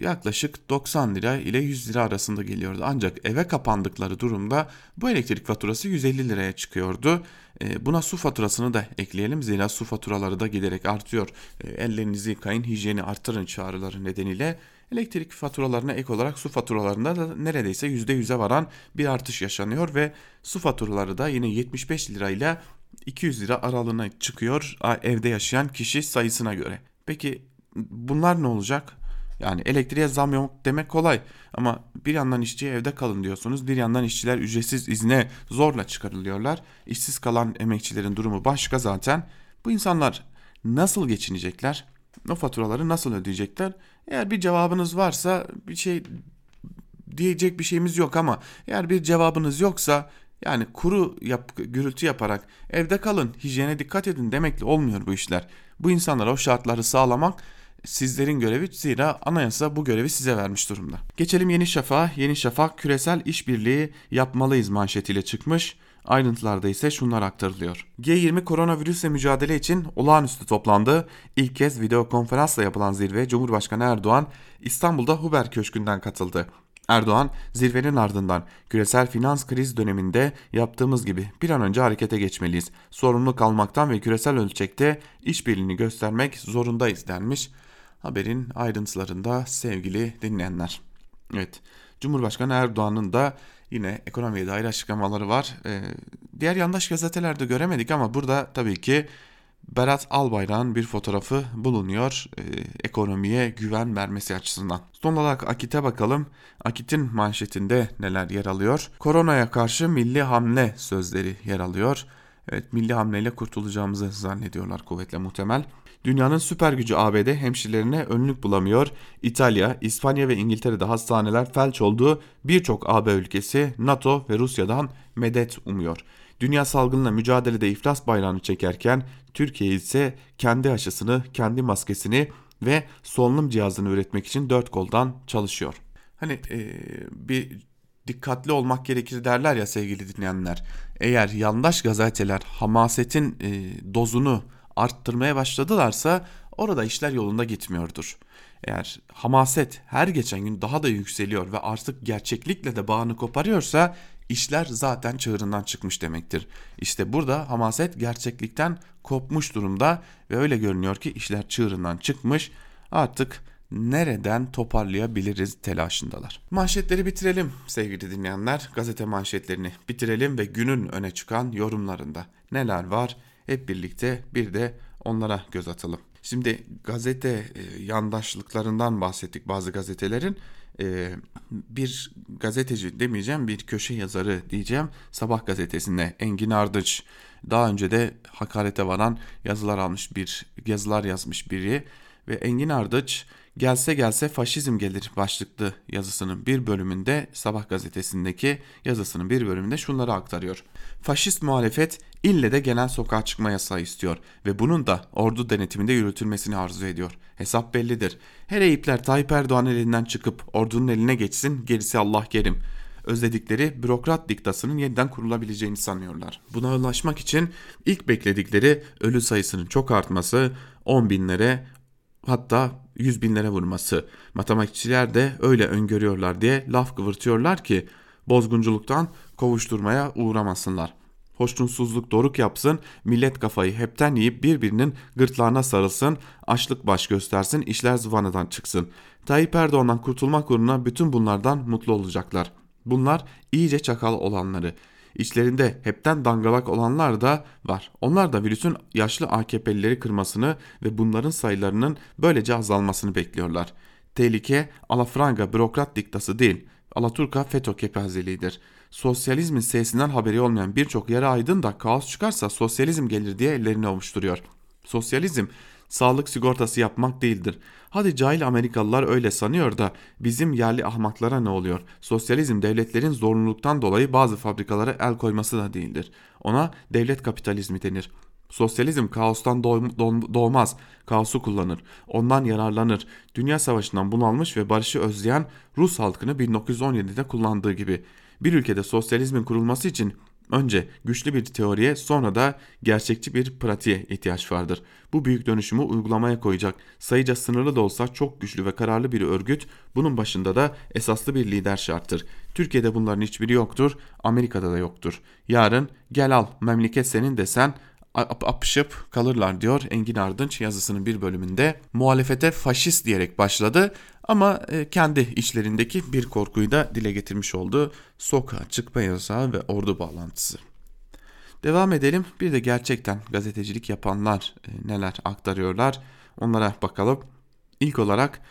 yaklaşık 90 lira ile 100 lira arasında geliyordu. Ancak eve kapandıkları durumda bu elektrik faturası 150 liraya çıkıyordu. E, buna su faturasını da ekleyelim zira su faturaları da giderek artıyor. E, ellerinizi yıkayın, hijyeni artırın çağrıları nedeniyle Elektrik faturalarına ek olarak su faturalarında da neredeyse %100'e varan bir artış yaşanıyor ve su faturaları da yine 75 lirayla 200 lira aralığına çıkıyor evde yaşayan kişi sayısına göre. Peki bunlar ne olacak? Yani elektriğe zam yok demek kolay ama bir yandan işçi evde kalın diyorsunuz. Bir yandan işçiler ücretsiz izne zorla çıkarılıyorlar. İşsiz kalan emekçilerin durumu başka zaten. Bu insanlar nasıl geçinecekler? O faturaları nasıl ödeyecekler? Eğer bir cevabınız varsa bir şey diyecek bir şeyimiz yok ama eğer bir cevabınız yoksa yani kuru yap, gürültü yaparak evde kalın, hijyene dikkat edin demekle olmuyor bu işler. Bu insanlara o şartları sağlamak sizlerin görevi zira anayasa bu görevi size vermiş durumda. Geçelim Yeni Şafak'a. Yeni Şafak küresel işbirliği yapmalıyız manşetiyle çıkmış. Ayrıntılarda ise şunlar aktarılıyor. G20 koronavirüsle mücadele için olağanüstü toplandı. İlk kez video konferansla yapılan zirve Cumhurbaşkanı Erdoğan İstanbul'da Huber Köşkü'nden katıldı. Erdoğan zirvenin ardından küresel finans kriz döneminde yaptığımız gibi bir an önce harekete geçmeliyiz. Sorumlu kalmaktan ve küresel ölçekte işbirliğini göstermek zorundayız denmiş. Haberin ayrıntılarında sevgili dinleyenler. Evet Cumhurbaşkanı Erdoğan'ın da yine ekonomiye dair açıklamaları var. Ee, diğer yandaş gazetelerde göremedik ama burada tabii ki Berat Albayrak'ın bir fotoğrafı bulunuyor e, ekonomiye güven vermesi açısından. Son olarak Akit'e bakalım. Akit'in manşetinde neler yer alıyor? Koronaya karşı milli hamle sözleri yer alıyor. Evet milli hamleyle kurtulacağımızı zannediyorlar kuvvetle muhtemel. Dünyanın süper gücü ABD hemşirelerine önlük bulamıyor. İtalya, İspanya ve İngiltere'de hastaneler felç olduğu birçok AB ülkesi NATO ve Rusya'dan medet umuyor. Dünya salgınla mücadelede iflas bayrağını çekerken Türkiye ise kendi aşısını, kendi maskesini ve solunum cihazını üretmek için dört koldan çalışıyor. Hani e, bir dikkatli olmak gerekir derler ya sevgili dinleyenler. Eğer yandaş gazeteler hamasetin e, dozunu arttırmaya başladılarsa orada işler yolunda gitmiyordur. Eğer hamaset her geçen gün daha da yükseliyor ve artık gerçeklikle de bağını koparıyorsa işler zaten çığırından çıkmış demektir. İşte burada hamaset gerçeklikten kopmuş durumda ve öyle görünüyor ki işler çığırından çıkmış. Artık nereden toparlayabiliriz telaşındalar. Manşetleri bitirelim sevgili dinleyenler. Gazete manşetlerini bitirelim ve günün öne çıkan yorumlarında neler var hep birlikte bir de onlara göz atalım. Şimdi gazete e, yandaşlıklarından bahsettik bazı gazetelerin. E, bir gazeteci demeyeceğim bir köşe yazarı diyeceğim. Sabah gazetesinde Engin Ardıç daha önce de hakarete varan yazılar almış bir yazılar yazmış biri ve Engin Ardıç Gelse gelse faşizm gelir başlıklı yazısının bir bölümünde Sabah gazetesindeki yazısının bir bölümünde şunları aktarıyor. Faşist muhalefet ille de genel sokağa çıkma yasağı istiyor ve bunun da ordu denetiminde yürütülmesini arzu ediyor. Hesap bellidir. Her Eyüpler Tayyip Erdoğan elinden çıkıp ordunun eline geçsin gerisi Allah kerim özledikleri bürokrat diktasının yeniden kurulabileceğini sanıyorlar. Buna ulaşmak için ilk bekledikleri ölü sayısının çok artması, 10 binlere hatta 100 binlere vurması. Matematikçiler de öyle öngörüyorlar diye laf kıvırtıyorlar ki bozgunculuktan kovuşturmaya uğramasınlar. Hoşnutsuzluk doruk yapsın, millet kafayı hepten yiyip birbirinin gırtlağına sarılsın, açlık baş göstersin, işler zıvanadan çıksın. Tayyip Erdoğan'dan kurtulmak uğruna bütün bunlardan mutlu olacaklar. Bunlar iyice çakal olanları. İçlerinde hepten dangalak olanlar da var. Onlar da virüsün yaşlı AKP'lileri kırmasını ve bunların sayılarının böylece azalmasını bekliyorlar. Tehlike alafranga bürokrat diktası değil, Alaturka FETÖ kepazeliğidir. Sosyalizmin sesinden haberi olmayan birçok yarı aydın da kaos çıkarsa sosyalizm gelir diye ellerini ovuşturuyor. Sosyalizm sağlık sigortası yapmak değildir. Hadi cahil Amerikalılar öyle sanıyor da bizim yerli ahmaklara ne oluyor? Sosyalizm devletlerin zorunluluktan dolayı bazı fabrikalara el koyması da değildir. Ona devlet kapitalizmi denir. Sosyalizm kaostan doğmaz, kaosu kullanır, ondan yararlanır. Dünya savaşından bunalmış ve barışı özleyen Rus halkını 1917'de kullandığı gibi. Bir ülkede sosyalizmin kurulması için Önce güçlü bir teoriye sonra da gerçekçi bir pratiğe ihtiyaç vardır. Bu büyük dönüşümü uygulamaya koyacak sayıca sınırlı da olsa çok güçlü ve kararlı bir örgüt bunun başında da esaslı bir lider şarttır. Türkiye'de bunların hiçbiri yoktur Amerika'da da yoktur. Yarın gel al memleket senin desen apışıp kalırlar diyor Engin Ardınç yazısının bir bölümünde. Muhalefete faşist diyerek başladı ama e, kendi içlerindeki bir korkuyu da dile getirmiş oldu. Sokağa çıkma yasağı ve ordu bağlantısı. Devam edelim. Bir de gerçekten gazetecilik yapanlar e, neler aktarıyorlar onlara bakalım. İlk olarak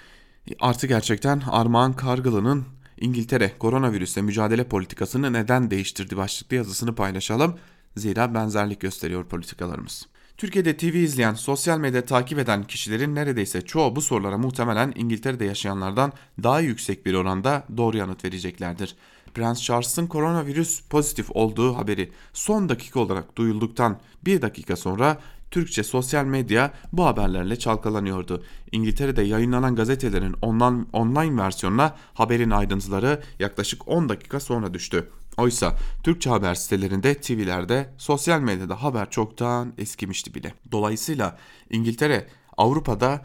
artı gerçekten Armağan Kargılı'nın İngiltere koronavirüsle mücadele politikasını neden değiştirdi başlıklı yazısını paylaşalım. Zira benzerlik gösteriyor politikalarımız. Türkiye'de TV izleyen, sosyal medya takip eden kişilerin neredeyse çoğu bu sorulara muhtemelen İngiltere'de yaşayanlardan daha yüksek bir oranda doğru yanıt vereceklerdir. Prens Charles'ın koronavirüs pozitif olduğu haberi son dakika olarak duyulduktan bir dakika sonra Türkçe sosyal medya bu haberlerle çalkalanıyordu. İngiltere'de yayınlanan gazetelerin online, online versiyonuna haberin ayrıntıları yaklaşık 10 dakika sonra düştü. Oysa Türkçe haber sitelerinde, TV'lerde, sosyal medyada haber çoktan eskimişti bile. Dolayısıyla İngiltere, Avrupa'da,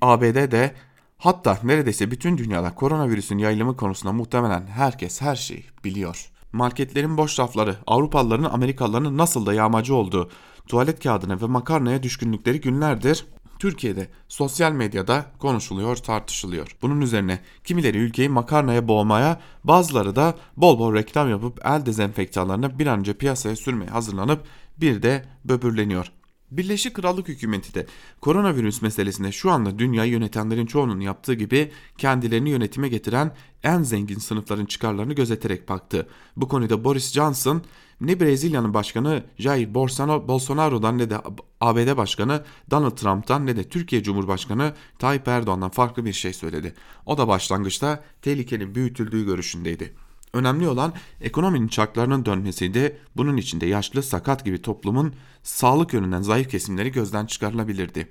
ABD'de hatta neredeyse bütün dünyada koronavirüsün yayılımı konusunda muhtemelen herkes her şeyi biliyor. Marketlerin boş rafları, Avrupalıların Amerikalıların nasıl da yağmacı olduğu, tuvalet kağıdına ve makarnaya düşkünlükleri günlerdir Türkiye'de sosyal medyada konuşuluyor, tartışılıyor. Bunun üzerine kimileri ülkeyi makarnaya boğmaya, bazıları da bol bol reklam yapıp el dezenfektanlarını bir an önce piyasaya sürmeye hazırlanıp bir de böbürleniyor. Birleşik Krallık hükümeti de koronavirüs meselesinde şu anda dünyayı yönetenlerin çoğunun yaptığı gibi kendilerini yönetime getiren en zengin sınıfların çıkarlarını gözeterek baktı. Bu konuda Boris Johnson ne Brezilya'nın başkanı Jair Bolsonaro'dan ne de ABD Başkanı Donald Trump'tan ne de Türkiye Cumhurbaşkanı Tayyip Erdoğan'dan farklı bir şey söyledi. O da başlangıçta tehlikenin büyütüldüğü görüşündeydi. Önemli olan ekonominin çarklarının dönmesiydi. Bunun içinde yaşlı, sakat gibi toplumun sağlık yönünden zayıf kesimleri gözden çıkarılabilirdi.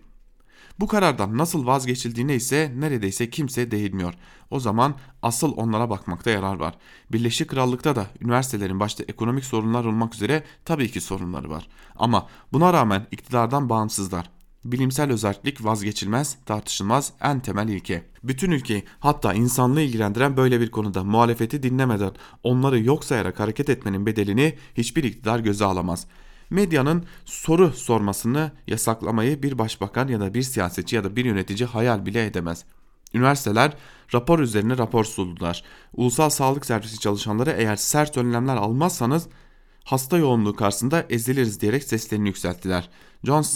Bu karardan nasıl vazgeçildiğine ise neredeyse kimse değinmiyor. O zaman asıl onlara bakmakta yarar var. Birleşik Krallık'ta da üniversitelerin başta ekonomik sorunlar olmak üzere tabii ki sorunları var. Ama buna rağmen iktidardan bağımsızlar. Bilimsel özellik vazgeçilmez, tartışılmaz en temel ilke. Bütün ülkeyi hatta insanlığı ilgilendiren böyle bir konuda muhalefeti dinlemeden onları yok sayarak hareket etmenin bedelini hiçbir iktidar göze alamaz. Medyanın soru sormasını yasaklamayı bir başbakan ya da bir siyasetçi ya da bir yönetici hayal bile edemez. Üniversiteler rapor üzerine rapor sundular. Ulusal Sağlık Servisi çalışanları eğer sert önlemler almazsanız hasta yoğunluğu karşısında eziliriz diyerek seslerini yükselttiler.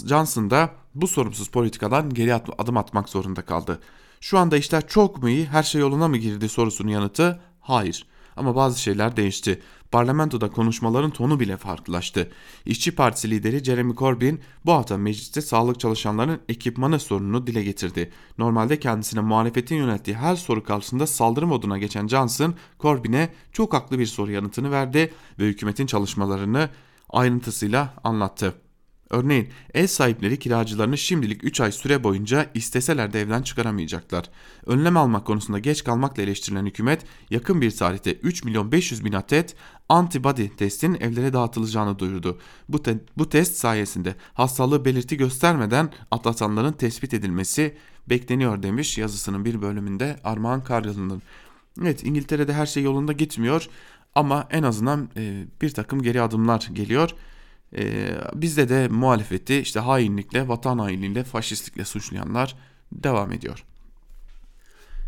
Johnson da bu sorumsuz politikadan geri adım atmak zorunda kaldı. Şu anda işler çok mu iyi, her şey yoluna mı girdi sorusunun yanıtı hayır. Ama bazı şeyler değişti. Parlamentoda konuşmaların tonu bile farklılaştı. İşçi Partisi lideri Jeremy Corbyn bu hafta mecliste sağlık çalışanlarının ekipmanı sorununu dile getirdi. Normalde kendisine muhalefetin yönelttiği her soru karşısında saldırı moduna geçen Johnson, Corbyn'e çok haklı bir soru yanıtını verdi ve hükümetin çalışmalarını ayrıntısıyla anlattı. Örneğin ev sahipleri kiracılarını şimdilik 3 ay süre boyunca isteseler de evden çıkaramayacaklar. Önlem almak konusunda geç kalmakla eleştirilen hükümet yakın bir tarihte 3 milyon 500 bin adet antibody testin evlere dağıtılacağını duyurdu. Bu, te bu test sayesinde hastalığı belirti göstermeden atlatanların tespit edilmesi bekleniyor demiş yazısının bir bölümünde Armağan Karyalı'nın. Evet İngiltere'de her şey yolunda gitmiyor ama en azından e, bir takım geri adımlar geliyor. Ee, bizde de muhalefeti işte hainlikle, vatan hainliğiyle, faşistlikle suçlayanlar devam ediyor.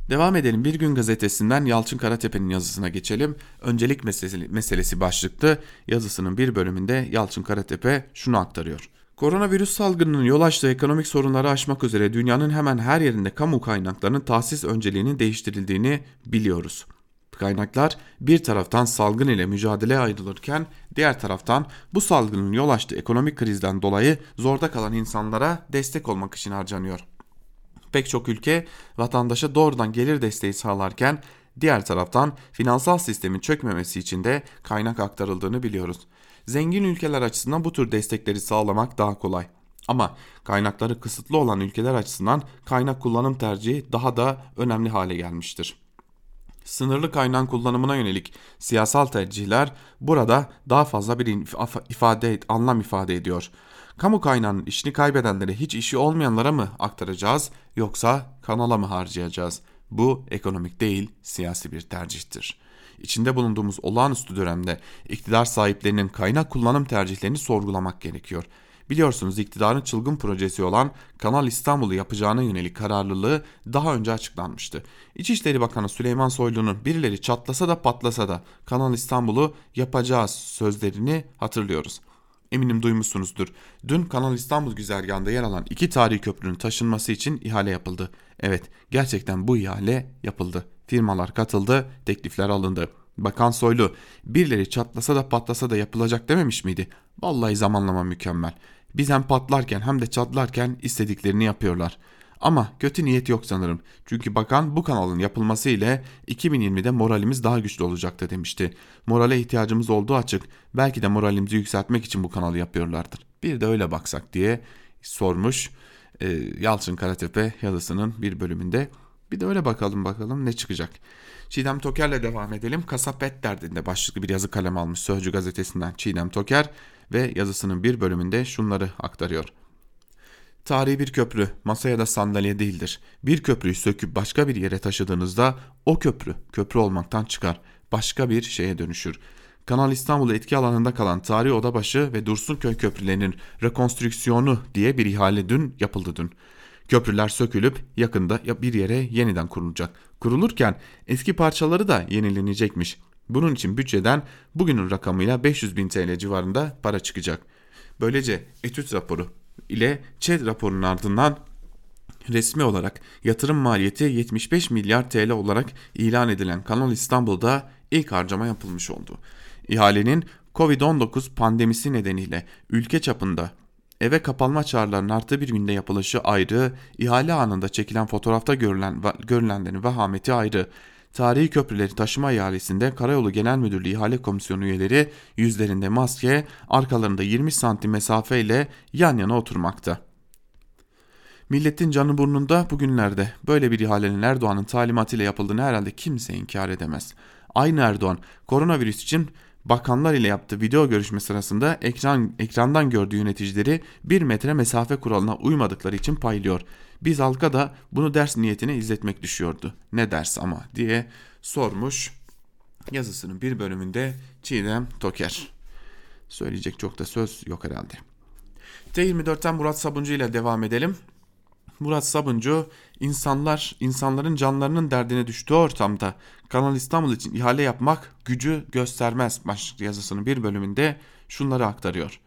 Devam edelim. Bir gün gazetesinden Yalçın Karatepe'nin yazısına geçelim. Öncelik meselesi, meselesi başlıklı yazısının bir bölümünde Yalçın Karatepe şunu aktarıyor. Koronavirüs salgınının yol açtığı ekonomik sorunları aşmak üzere dünyanın hemen her yerinde kamu kaynaklarının tahsis önceliğinin değiştirildiğini biliyoruz. Kaynaklar bir taraftan salgın ile mücadele ayrılırken diğer taraftan bu salgının yol açtığı ekonomik krizden dolayı zorda kalan insanlara destek olmak için harcanıyor. Pek çok ülke vatandaşa doğrudan gelir desteği sağlarken diğer taraftan finansal sistemin çökmemesi için de kaynak aktarıldığını biliyoruz. Zengin ülkeler açısından bu tür destekleri sağlamak daha kolay. Ama kaynakları kısıtlı olan ülkeler açısından kaynak kullanım tercihi daha da önemli hale gelmiştir. Sınırlı kaynağın kullanımına yönelik siyasal tercihler burada daha fazla bir ifade anlam ifade ediyor. Kamu kaynağının işini kaybedenlere hiç işi olmayanlara mı aktaracağız yoksa kanala mı harcayacağız? Bu ekonomik değil siyasi bir tercihtir. İçinde bulunduğumuz olağanüstü dönemde iktidar sahiplerinin kaynak kullanım tercihlerini sorgulamak gerekiyor. Biliyorsunuz iktidarın çılgın projesi olan Kanal İstanbul'u yapacağına yönelik kararlılığı daha önce açıklanmıştı. İçişleri Bakanı Süleyman Soylu'nun birileri çatlasa da patlasa da Kanal İstanbul'u yapacağız sözlerini hatırlıyoruz. Eminim duymuşsunuzdur. Dün Kanal İstanbul güzergahında yer alan iki tarihi köprünün taşınması için ihale yapıldı. Evet gerçekten bu ihale yapıldı. Firmalar katıldı, teklifler alındı. Bakan Soylu birileri çatlasa da patlasa da yapılacak dememiş miydi? Vallahi zamanlama mükemmel. Biz hem patlarken hem de çatlarken istediklerini yapıyorlar. Ama kötü niyet yok sanırım. Çünkü bakan bu kanalın yapılması ile 2020'de moralimiz daha güçlü olacaktı demişti. Morale ihtiyacımız olduğu açık. Belki de moralimizi yükseltmek için bu kanalı yapıyorlardır. Bir de öyle baksak diye sormuş e, Yalçın Karatepe yazısının bir bölümünde. Bir de öyle bakalım bakalım ne çıkacak. Çiğdem Toker'le devam edelim. Kasap et derdinde başlıklı bir yazı kalem almış Sözcü gazetesinden Çiğdem Toker ve yazısının bir bölümünde şunları aktarıyor. Tarihi bir köprü masa ya da sandalye değildir. Bir köprüyü söküp başka bir yere taşıdığınızda o köprü köprü olmaktan çıkar. Başka bir şeye dönüşür. Kanal İstanbul'u etki alanında kalan Tarihi Odabaşı ve Dursunköy köprülerinin rekonstrüksiyonu diye bir ihale dün yapıldı dün. Köprüler sökülüp yakında bir yere yeniden kurulacak. Kurulurken eski parçaları da yenilenecekmiş. Bunun için bütçeden bugünün rakamıyla 500 bin TL civarında para çıkacak. Böylece etüt raporu ile ÇED raporunun ardından resmi olarak yatırım maliyeti 75 milyar TL olarak ilan edilen Kanal İstanbul'da ilk harcama yapılmış oldu. İhalenin Covid-19 pandemisi nedeniyle ülke çapında eve kapanma çağrılarının arttığı bir günde yapılışı ayrı, ihale anında çekilen fotoğrafta görülen, görülenlerin vehameti ayrı. Tarihi köprüleri taşıma ihalesinde Karayolu Genel Müdürlüğü İhale Komisyonu üyeleri yüzlerinde maske, arkalarında 20 santim mesafe ile yan yana oturmakta. Milletin canı burnunda bugünlerde böyle bir ihalenin Erdoğan'ın talimatıyla yapıldığını herhalde kimse inkar edemez. Aynı Erdoğan koronavirüs için bakanlar ile yaptığı video görüşme sırasında ekran, ekrandan gördüğü yöneticileri bir metre mesafe kuralına uymadıkları için paylıyor. Biz halka da bunu ders niyetine izletmek düşüyordu. Ne ders ama diye sormuş yazısının bir bölümünde Çiğdem Toker. Söyleyecek çok da söz yok herhalde. T24'ten Murat Sabuncu ile devam edelim. Murat Sabuncu insanlar insanların canlarının derdine düştüğü ortamda Kanal İstanbul için ihale yapmak gücü göstermez başlıklı yazısının bir bölümünde şunları aktarıyor.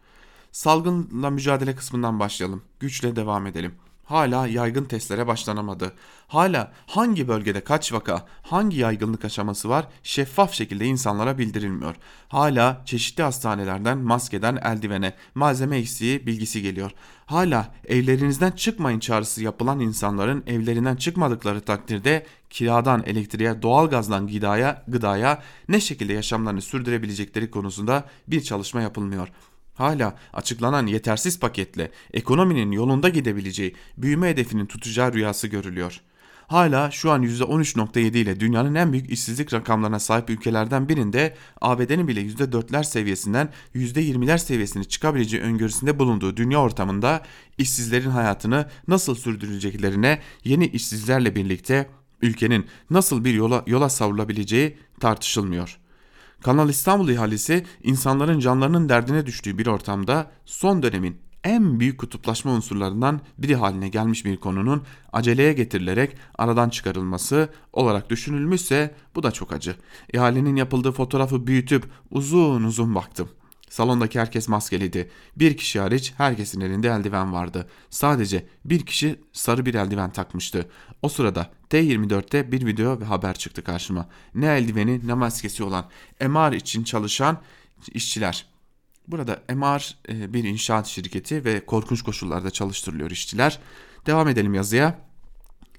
Salgınla mücadele kısmından başlayalım. Güçle devam edelim. Hala yaygın testlere başlanamadı. Hala hangi bölgede kaç vaka, hangi yaygınlık aşaması var şeffaf şekilde insanlara bildirilmiyor. Hala çeşitli hastanelerden maskeden eldivene, malzeme eksiği bilgisi geliyor. Hala evlerinizden çıkmayın çağrısı yapılan insanların evlerinden çıkmadıkları takdirde kiradan elektriğe, doğalgazdan gıdaya, gıdaya ne şekilde yaşamlarını sürdürebilecekleri konusunda bir çalışma yapılmıyor.'' Hala açıklanan yetersiz paketle ekonominin yolunda gidebileceği büyüme hedefinin tutacağı rüyası görülüyor. Hala şu an %13.7 ile dünyanın en büyük işsizlik rakamlarına sahip ülkelerden birinde ABD'nin bile %4'ler seviyesinden %20'ler seviyesine çıkabileceği öngörüsünde bulunduğu dünya ortamında işsizlerin hayatını nasıl sürdüreceklerine yeni işsizlerle birlikte ülkenin nasıl bir yola, yola savrulabileceği tartışılmıyor.'' Kanal İstanbul ihalesi insanların canlarının derdine düştüğü bir ortamda son dönemin en büyük kutuplaşma unsurlarından biri haline gelmiş bir konunun aceleye getirilerek aradan çıkarılması olarak düşünülmüşse bu da çok acı. İhalenin yapıldığı fotoğrafı büyütüp uzun uzun baktım. Salondaki herkes maskeliydi. Bir kişi hariç herkesin elinde eldiven vardı. Sadece bir kişi sarı bir eldiven takmıştı. O sırada T24'te bir video ve haber çıktı karşıma. Ne eldiveni ne maskesi olan MR için çalışan işçiler. Burada MR e, bir inşaat şirketi ve korkunç koşullarda çalıştırılıyor işçiler. Devam edelim yazıya.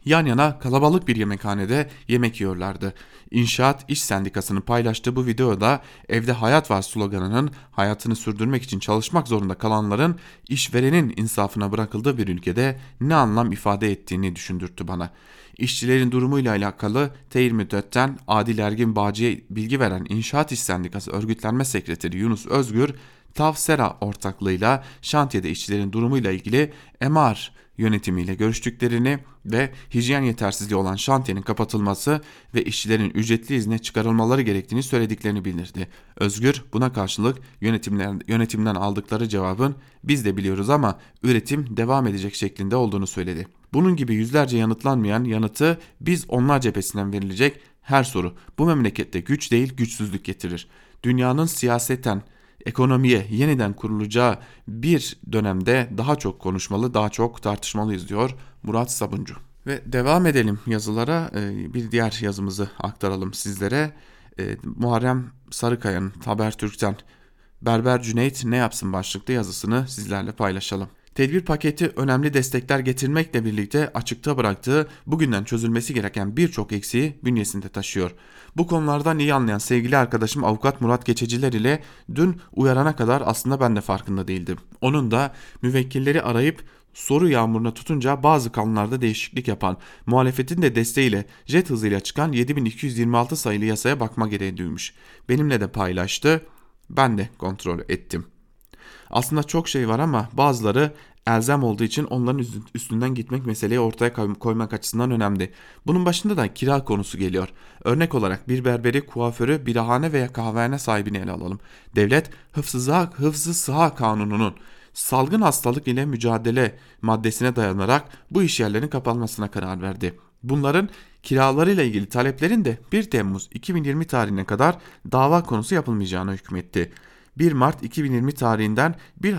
Yan yana kalabalık bir yemekhanede yemek yiyorlardı. İnşaat İş Sendikası'nın paylaştığı bu videoda evde hayat var sloganının hayatını sürdürmek için çalışmak zorunda kalanların işverenin insafına bırakıldığı bir ülkede ne anlam ifade ettiğini düşündürttü bana. İşçilerin durumuyla alakalı T24'ten Adil Ergin Bağcı'ya bilgi veren İnşaat İş Sendikası Örgütlenme Sekreteri Yunus Özgür, Tavsera ortaklığıyla şantiyede işçilerin durumuyla ilgili MR yönetimiyle görüştüklerini ve hijyen yetersizliği olan şantiyenin kapatılması ve işçilerin ücretli izne çıkarılmaları gerektiğini söylediklerini bildirdi. Özgür buna karşılık yönetimden aldıkları cevabın biz de biliyoruz ama üretim devam edecek şeklinde olduğunu söyledi. Bunun gibi yüzlerce yanıtlanmayan yanıtı biz onlar cephesinden verilecek her soru bu memlekette güç değil güçsüzlük getirir. Dünyanın siyaseten ekonomiye yeniden kurulacağı bir dönemde daha çok konuşmalı, daha çok tartışmalıyız diyor Murat Sabuncu. Ve devam edelim yazılara. Ee, bir diğer yazımızı aktaralım sizlere. Ee, Muharrem Sarıkaya'nın Habertürk'ten Berber Cüneyt ne yapsın başlıklı yazısını sizlerle paylaşalım. Tedbir paketi önemli destekler getirmekle birlikte açıkta bıraktığı bugünden çözülmesi gereken birçok eksiği bünyesinde taşıyor. Bu konulardan iyi anlayan sevgili arkadaşım avukat Murat Geçeciler ile dün uyarana kadar aslında ben de farkında değildim. Onun da müvekkilleri arayıp soru yağmuruna tutunca bazı kanunlarda değişiklik yapan, muhalefetin de desteğiyle jet hızıyla çıkan 7226 sayılı yasaya bakma gereği duymuş. Benimle de paylaştı, ben de kontrol ettim. Aslında çok şey var ama bazıları elzem olduğu için onların üstünden gitmek meseleyi ortaya koymak açısından önemli. Bunun başında da kira konusu geliyor. Örnek olarak bir berberi, kuaförü, birahane veya kahvehane sahibini ele alalım. Devlet hıfzı, hıfzı sıha kanununun salgın hastalık ile mücadele maddesine dayanarak bu iş yerlerinin kapanmasına karar verdi. Bunların kiralarıyla ilgili taleplerin de 1 Temmuz 2020 tarihine kadar dava konusu yapılmayacağına hükmetti. 1 Mart 2020 tarihinden 1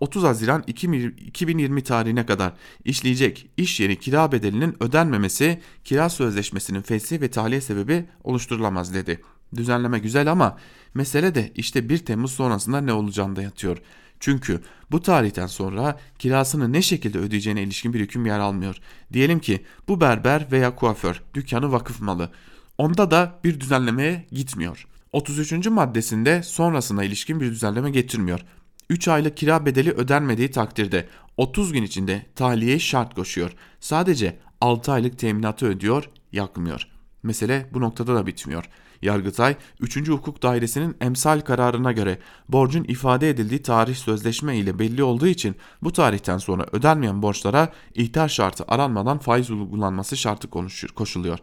30 Haziran 2020 tarihine kadar işleyecek iş yeri kira bedelinin ödenmemesi kira sözleşmesinin fesli ve tahliye sebebi oluşturulamaz dedi. Düzenleme güzel ama mesele de işte 1 Temmuz sonrasında ne olacağında yatıyor. Çünkü bu tarihten sonra kirasını ne şekilde ödeyeceğine ilişkin bir hüküm yer almıyor. Diyelim ki bu berber veya kuaför dükkanı vakıf malı. Onda da bir düzenlemeye gitmiyor. 33. maddesinde sonrasına ilişkin bir düzenleme getirmiyor. 3 aylık kira bedeli ödenmediği takdirde 30 gün içinde tahliye şart koşuyor. Sadece 6 aylık teminatı ödüyor, yakmıyor. Mesele bu noktada da bitmiyor. Yargıtay 3. Hukuk Dairesi'nin emsal kararına göre borcun ifade edildiği tarih sözleşme ile belli olduğu için bu tarihten sonra ödenmeyen borçlara ihtar şartı aranmadan faiz uygulanması şartı koşuluyor.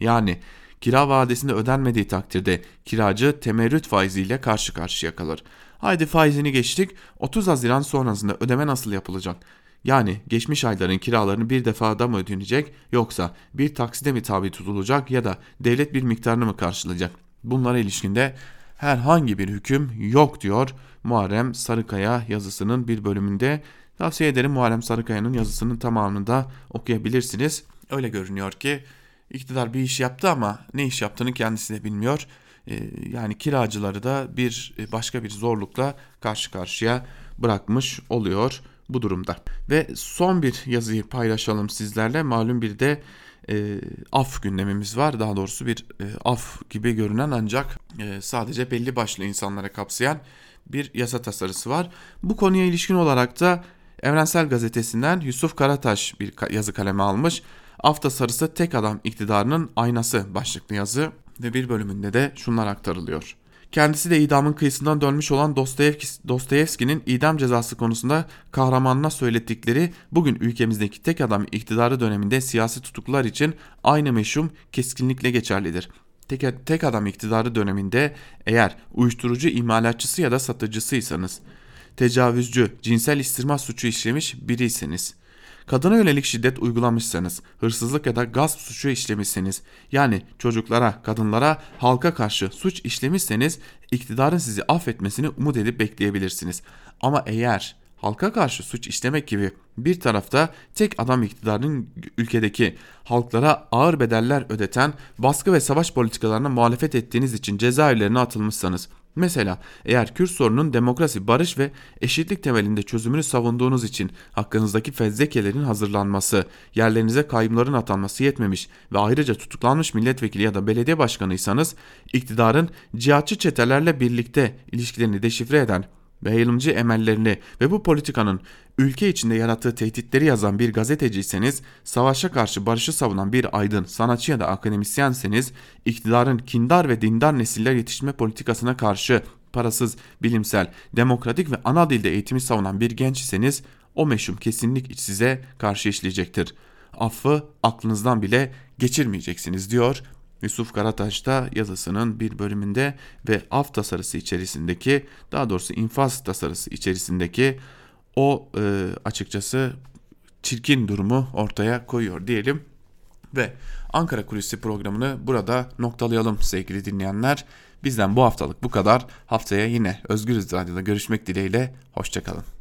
Yani kira vadesinde ödenmediği takdirde kiracı temerrüt faiziyle karşı karşıya kalır. Haydi faizini geçtik 30 Haziran sonrasında ödeme nasıl yapılacak? Yani geçmiş ayların kiralarını bir defada mı ödenecek yoksa bir takside mi tabi tutulacak ya da devlet bir miktarını mı karşılayacak? Bunlara ilişkinde herhangi bir hüküm yok diyor Muharrem Sarıkaya yazısının bir bölümünde. Tavsiye ederim Muharrem Sarıkaya'nın yazısının tamamını da okuyabilirsiniz. Öyle görünüyor ki iktidar bir iş yaptı ama ne iş yaptığını kendisi de bilmiyor. Ee, yani kiracıları da bir başka bir zorlukla karşı karşıya bırakmış oluyor bu durumda. Ve son bir yazıyı paylaşalım sizlerle. Malum bir de e, af gündemimiz var. Daha doğrusu bir e, af gibi görünen ancak e, sadece belli başlı insanlara kapsayan bir yasa tasarısı var. Bu konuya ilişkin olarak da Evrensel Gazetesi'nden Yusuf Karataş bir yazı kaleme almış. Af tasarısı tek adam iktidarının aynası başlıklı yazı ve bir bölümünde de şunlar aktarılıyor. Kendisi de idamın kıyısından dönmüş olan Dostoyevski'nin idam cezası konusunda kahramanına söylettikleri bugün ülkemizdeki tek adam iktidarı döneminde siyasi tutuklular için aynı meşhum keskinlikle geçerlidir. Tek, tek adam iktidarı döneminde eğer uyuşturucu imalatçısı ya da satıcısıysanız, tecavüzcü, cinsel istirma suçu işlemiş biriyseniz, kadına yönelik şiddet uygulamışsanız, hırsızlık ya da gasp suçu işlemişseniz, yani çocuklara, kadınlara, halka karşı suç işlemişseniz iktidarın sizi affetmesini umut edip bekleyebilirsiniz. Ama eğer halka karşı suç işlemek gibi bir tarafta tek adam iktidarının ülkedeki halklara ağır bedeller ödeten baskı ve savaş politikalarına muhalefet ettiğiniz için cezaevlerine atılmışsanız Mesela eğer Kürt sorunun demokrasi, barış ve eşitlik temelinde çözümünü savunduğunuz için hakkınızdaki fezlekelerin hazırlanması, yerlerinize kayyumların atanması yetmemiş ve ayrıca tutuklanmış milletvekili ya da belediye başkanıysanız iktidarın cihatçı çetelerle birlikte ilişkilerini deşifre eden ve yayılımcı emellerini ve bu politikanın ülke içinde yarattığı tehditleri yazan bir gazeteciyseniz, savaşa karşı barışı savunan bir aydın, sanatçı ya da akademisyenseniz, iktidarın kindar ve dindar nesiller yetiştirme politikasına karşı parasız, bilimsel, demokratik ve ana dilde eğitimi savunan bir genç iseniz, o meşhum kesinlik size karşı işleyecektir. Affı aklınızdan bile geçirmeyeceksiniz diyor Yusuf Karataş da yazısının bir bölümünde ve af tasarısı içerisindeki daha doğrusu infaz tasarısı içerisindeki o e, açıkçası çirkin durumu ortaya koyuyor diyelim. Ve Ankara Kulisi programını burada noktalayalım sevgili dinleyenler. Bizden bu haftalık bu kadar. Haftaya yine Özgürüz Radyo'da görüşmek dileğiyle. Hoşçakalın.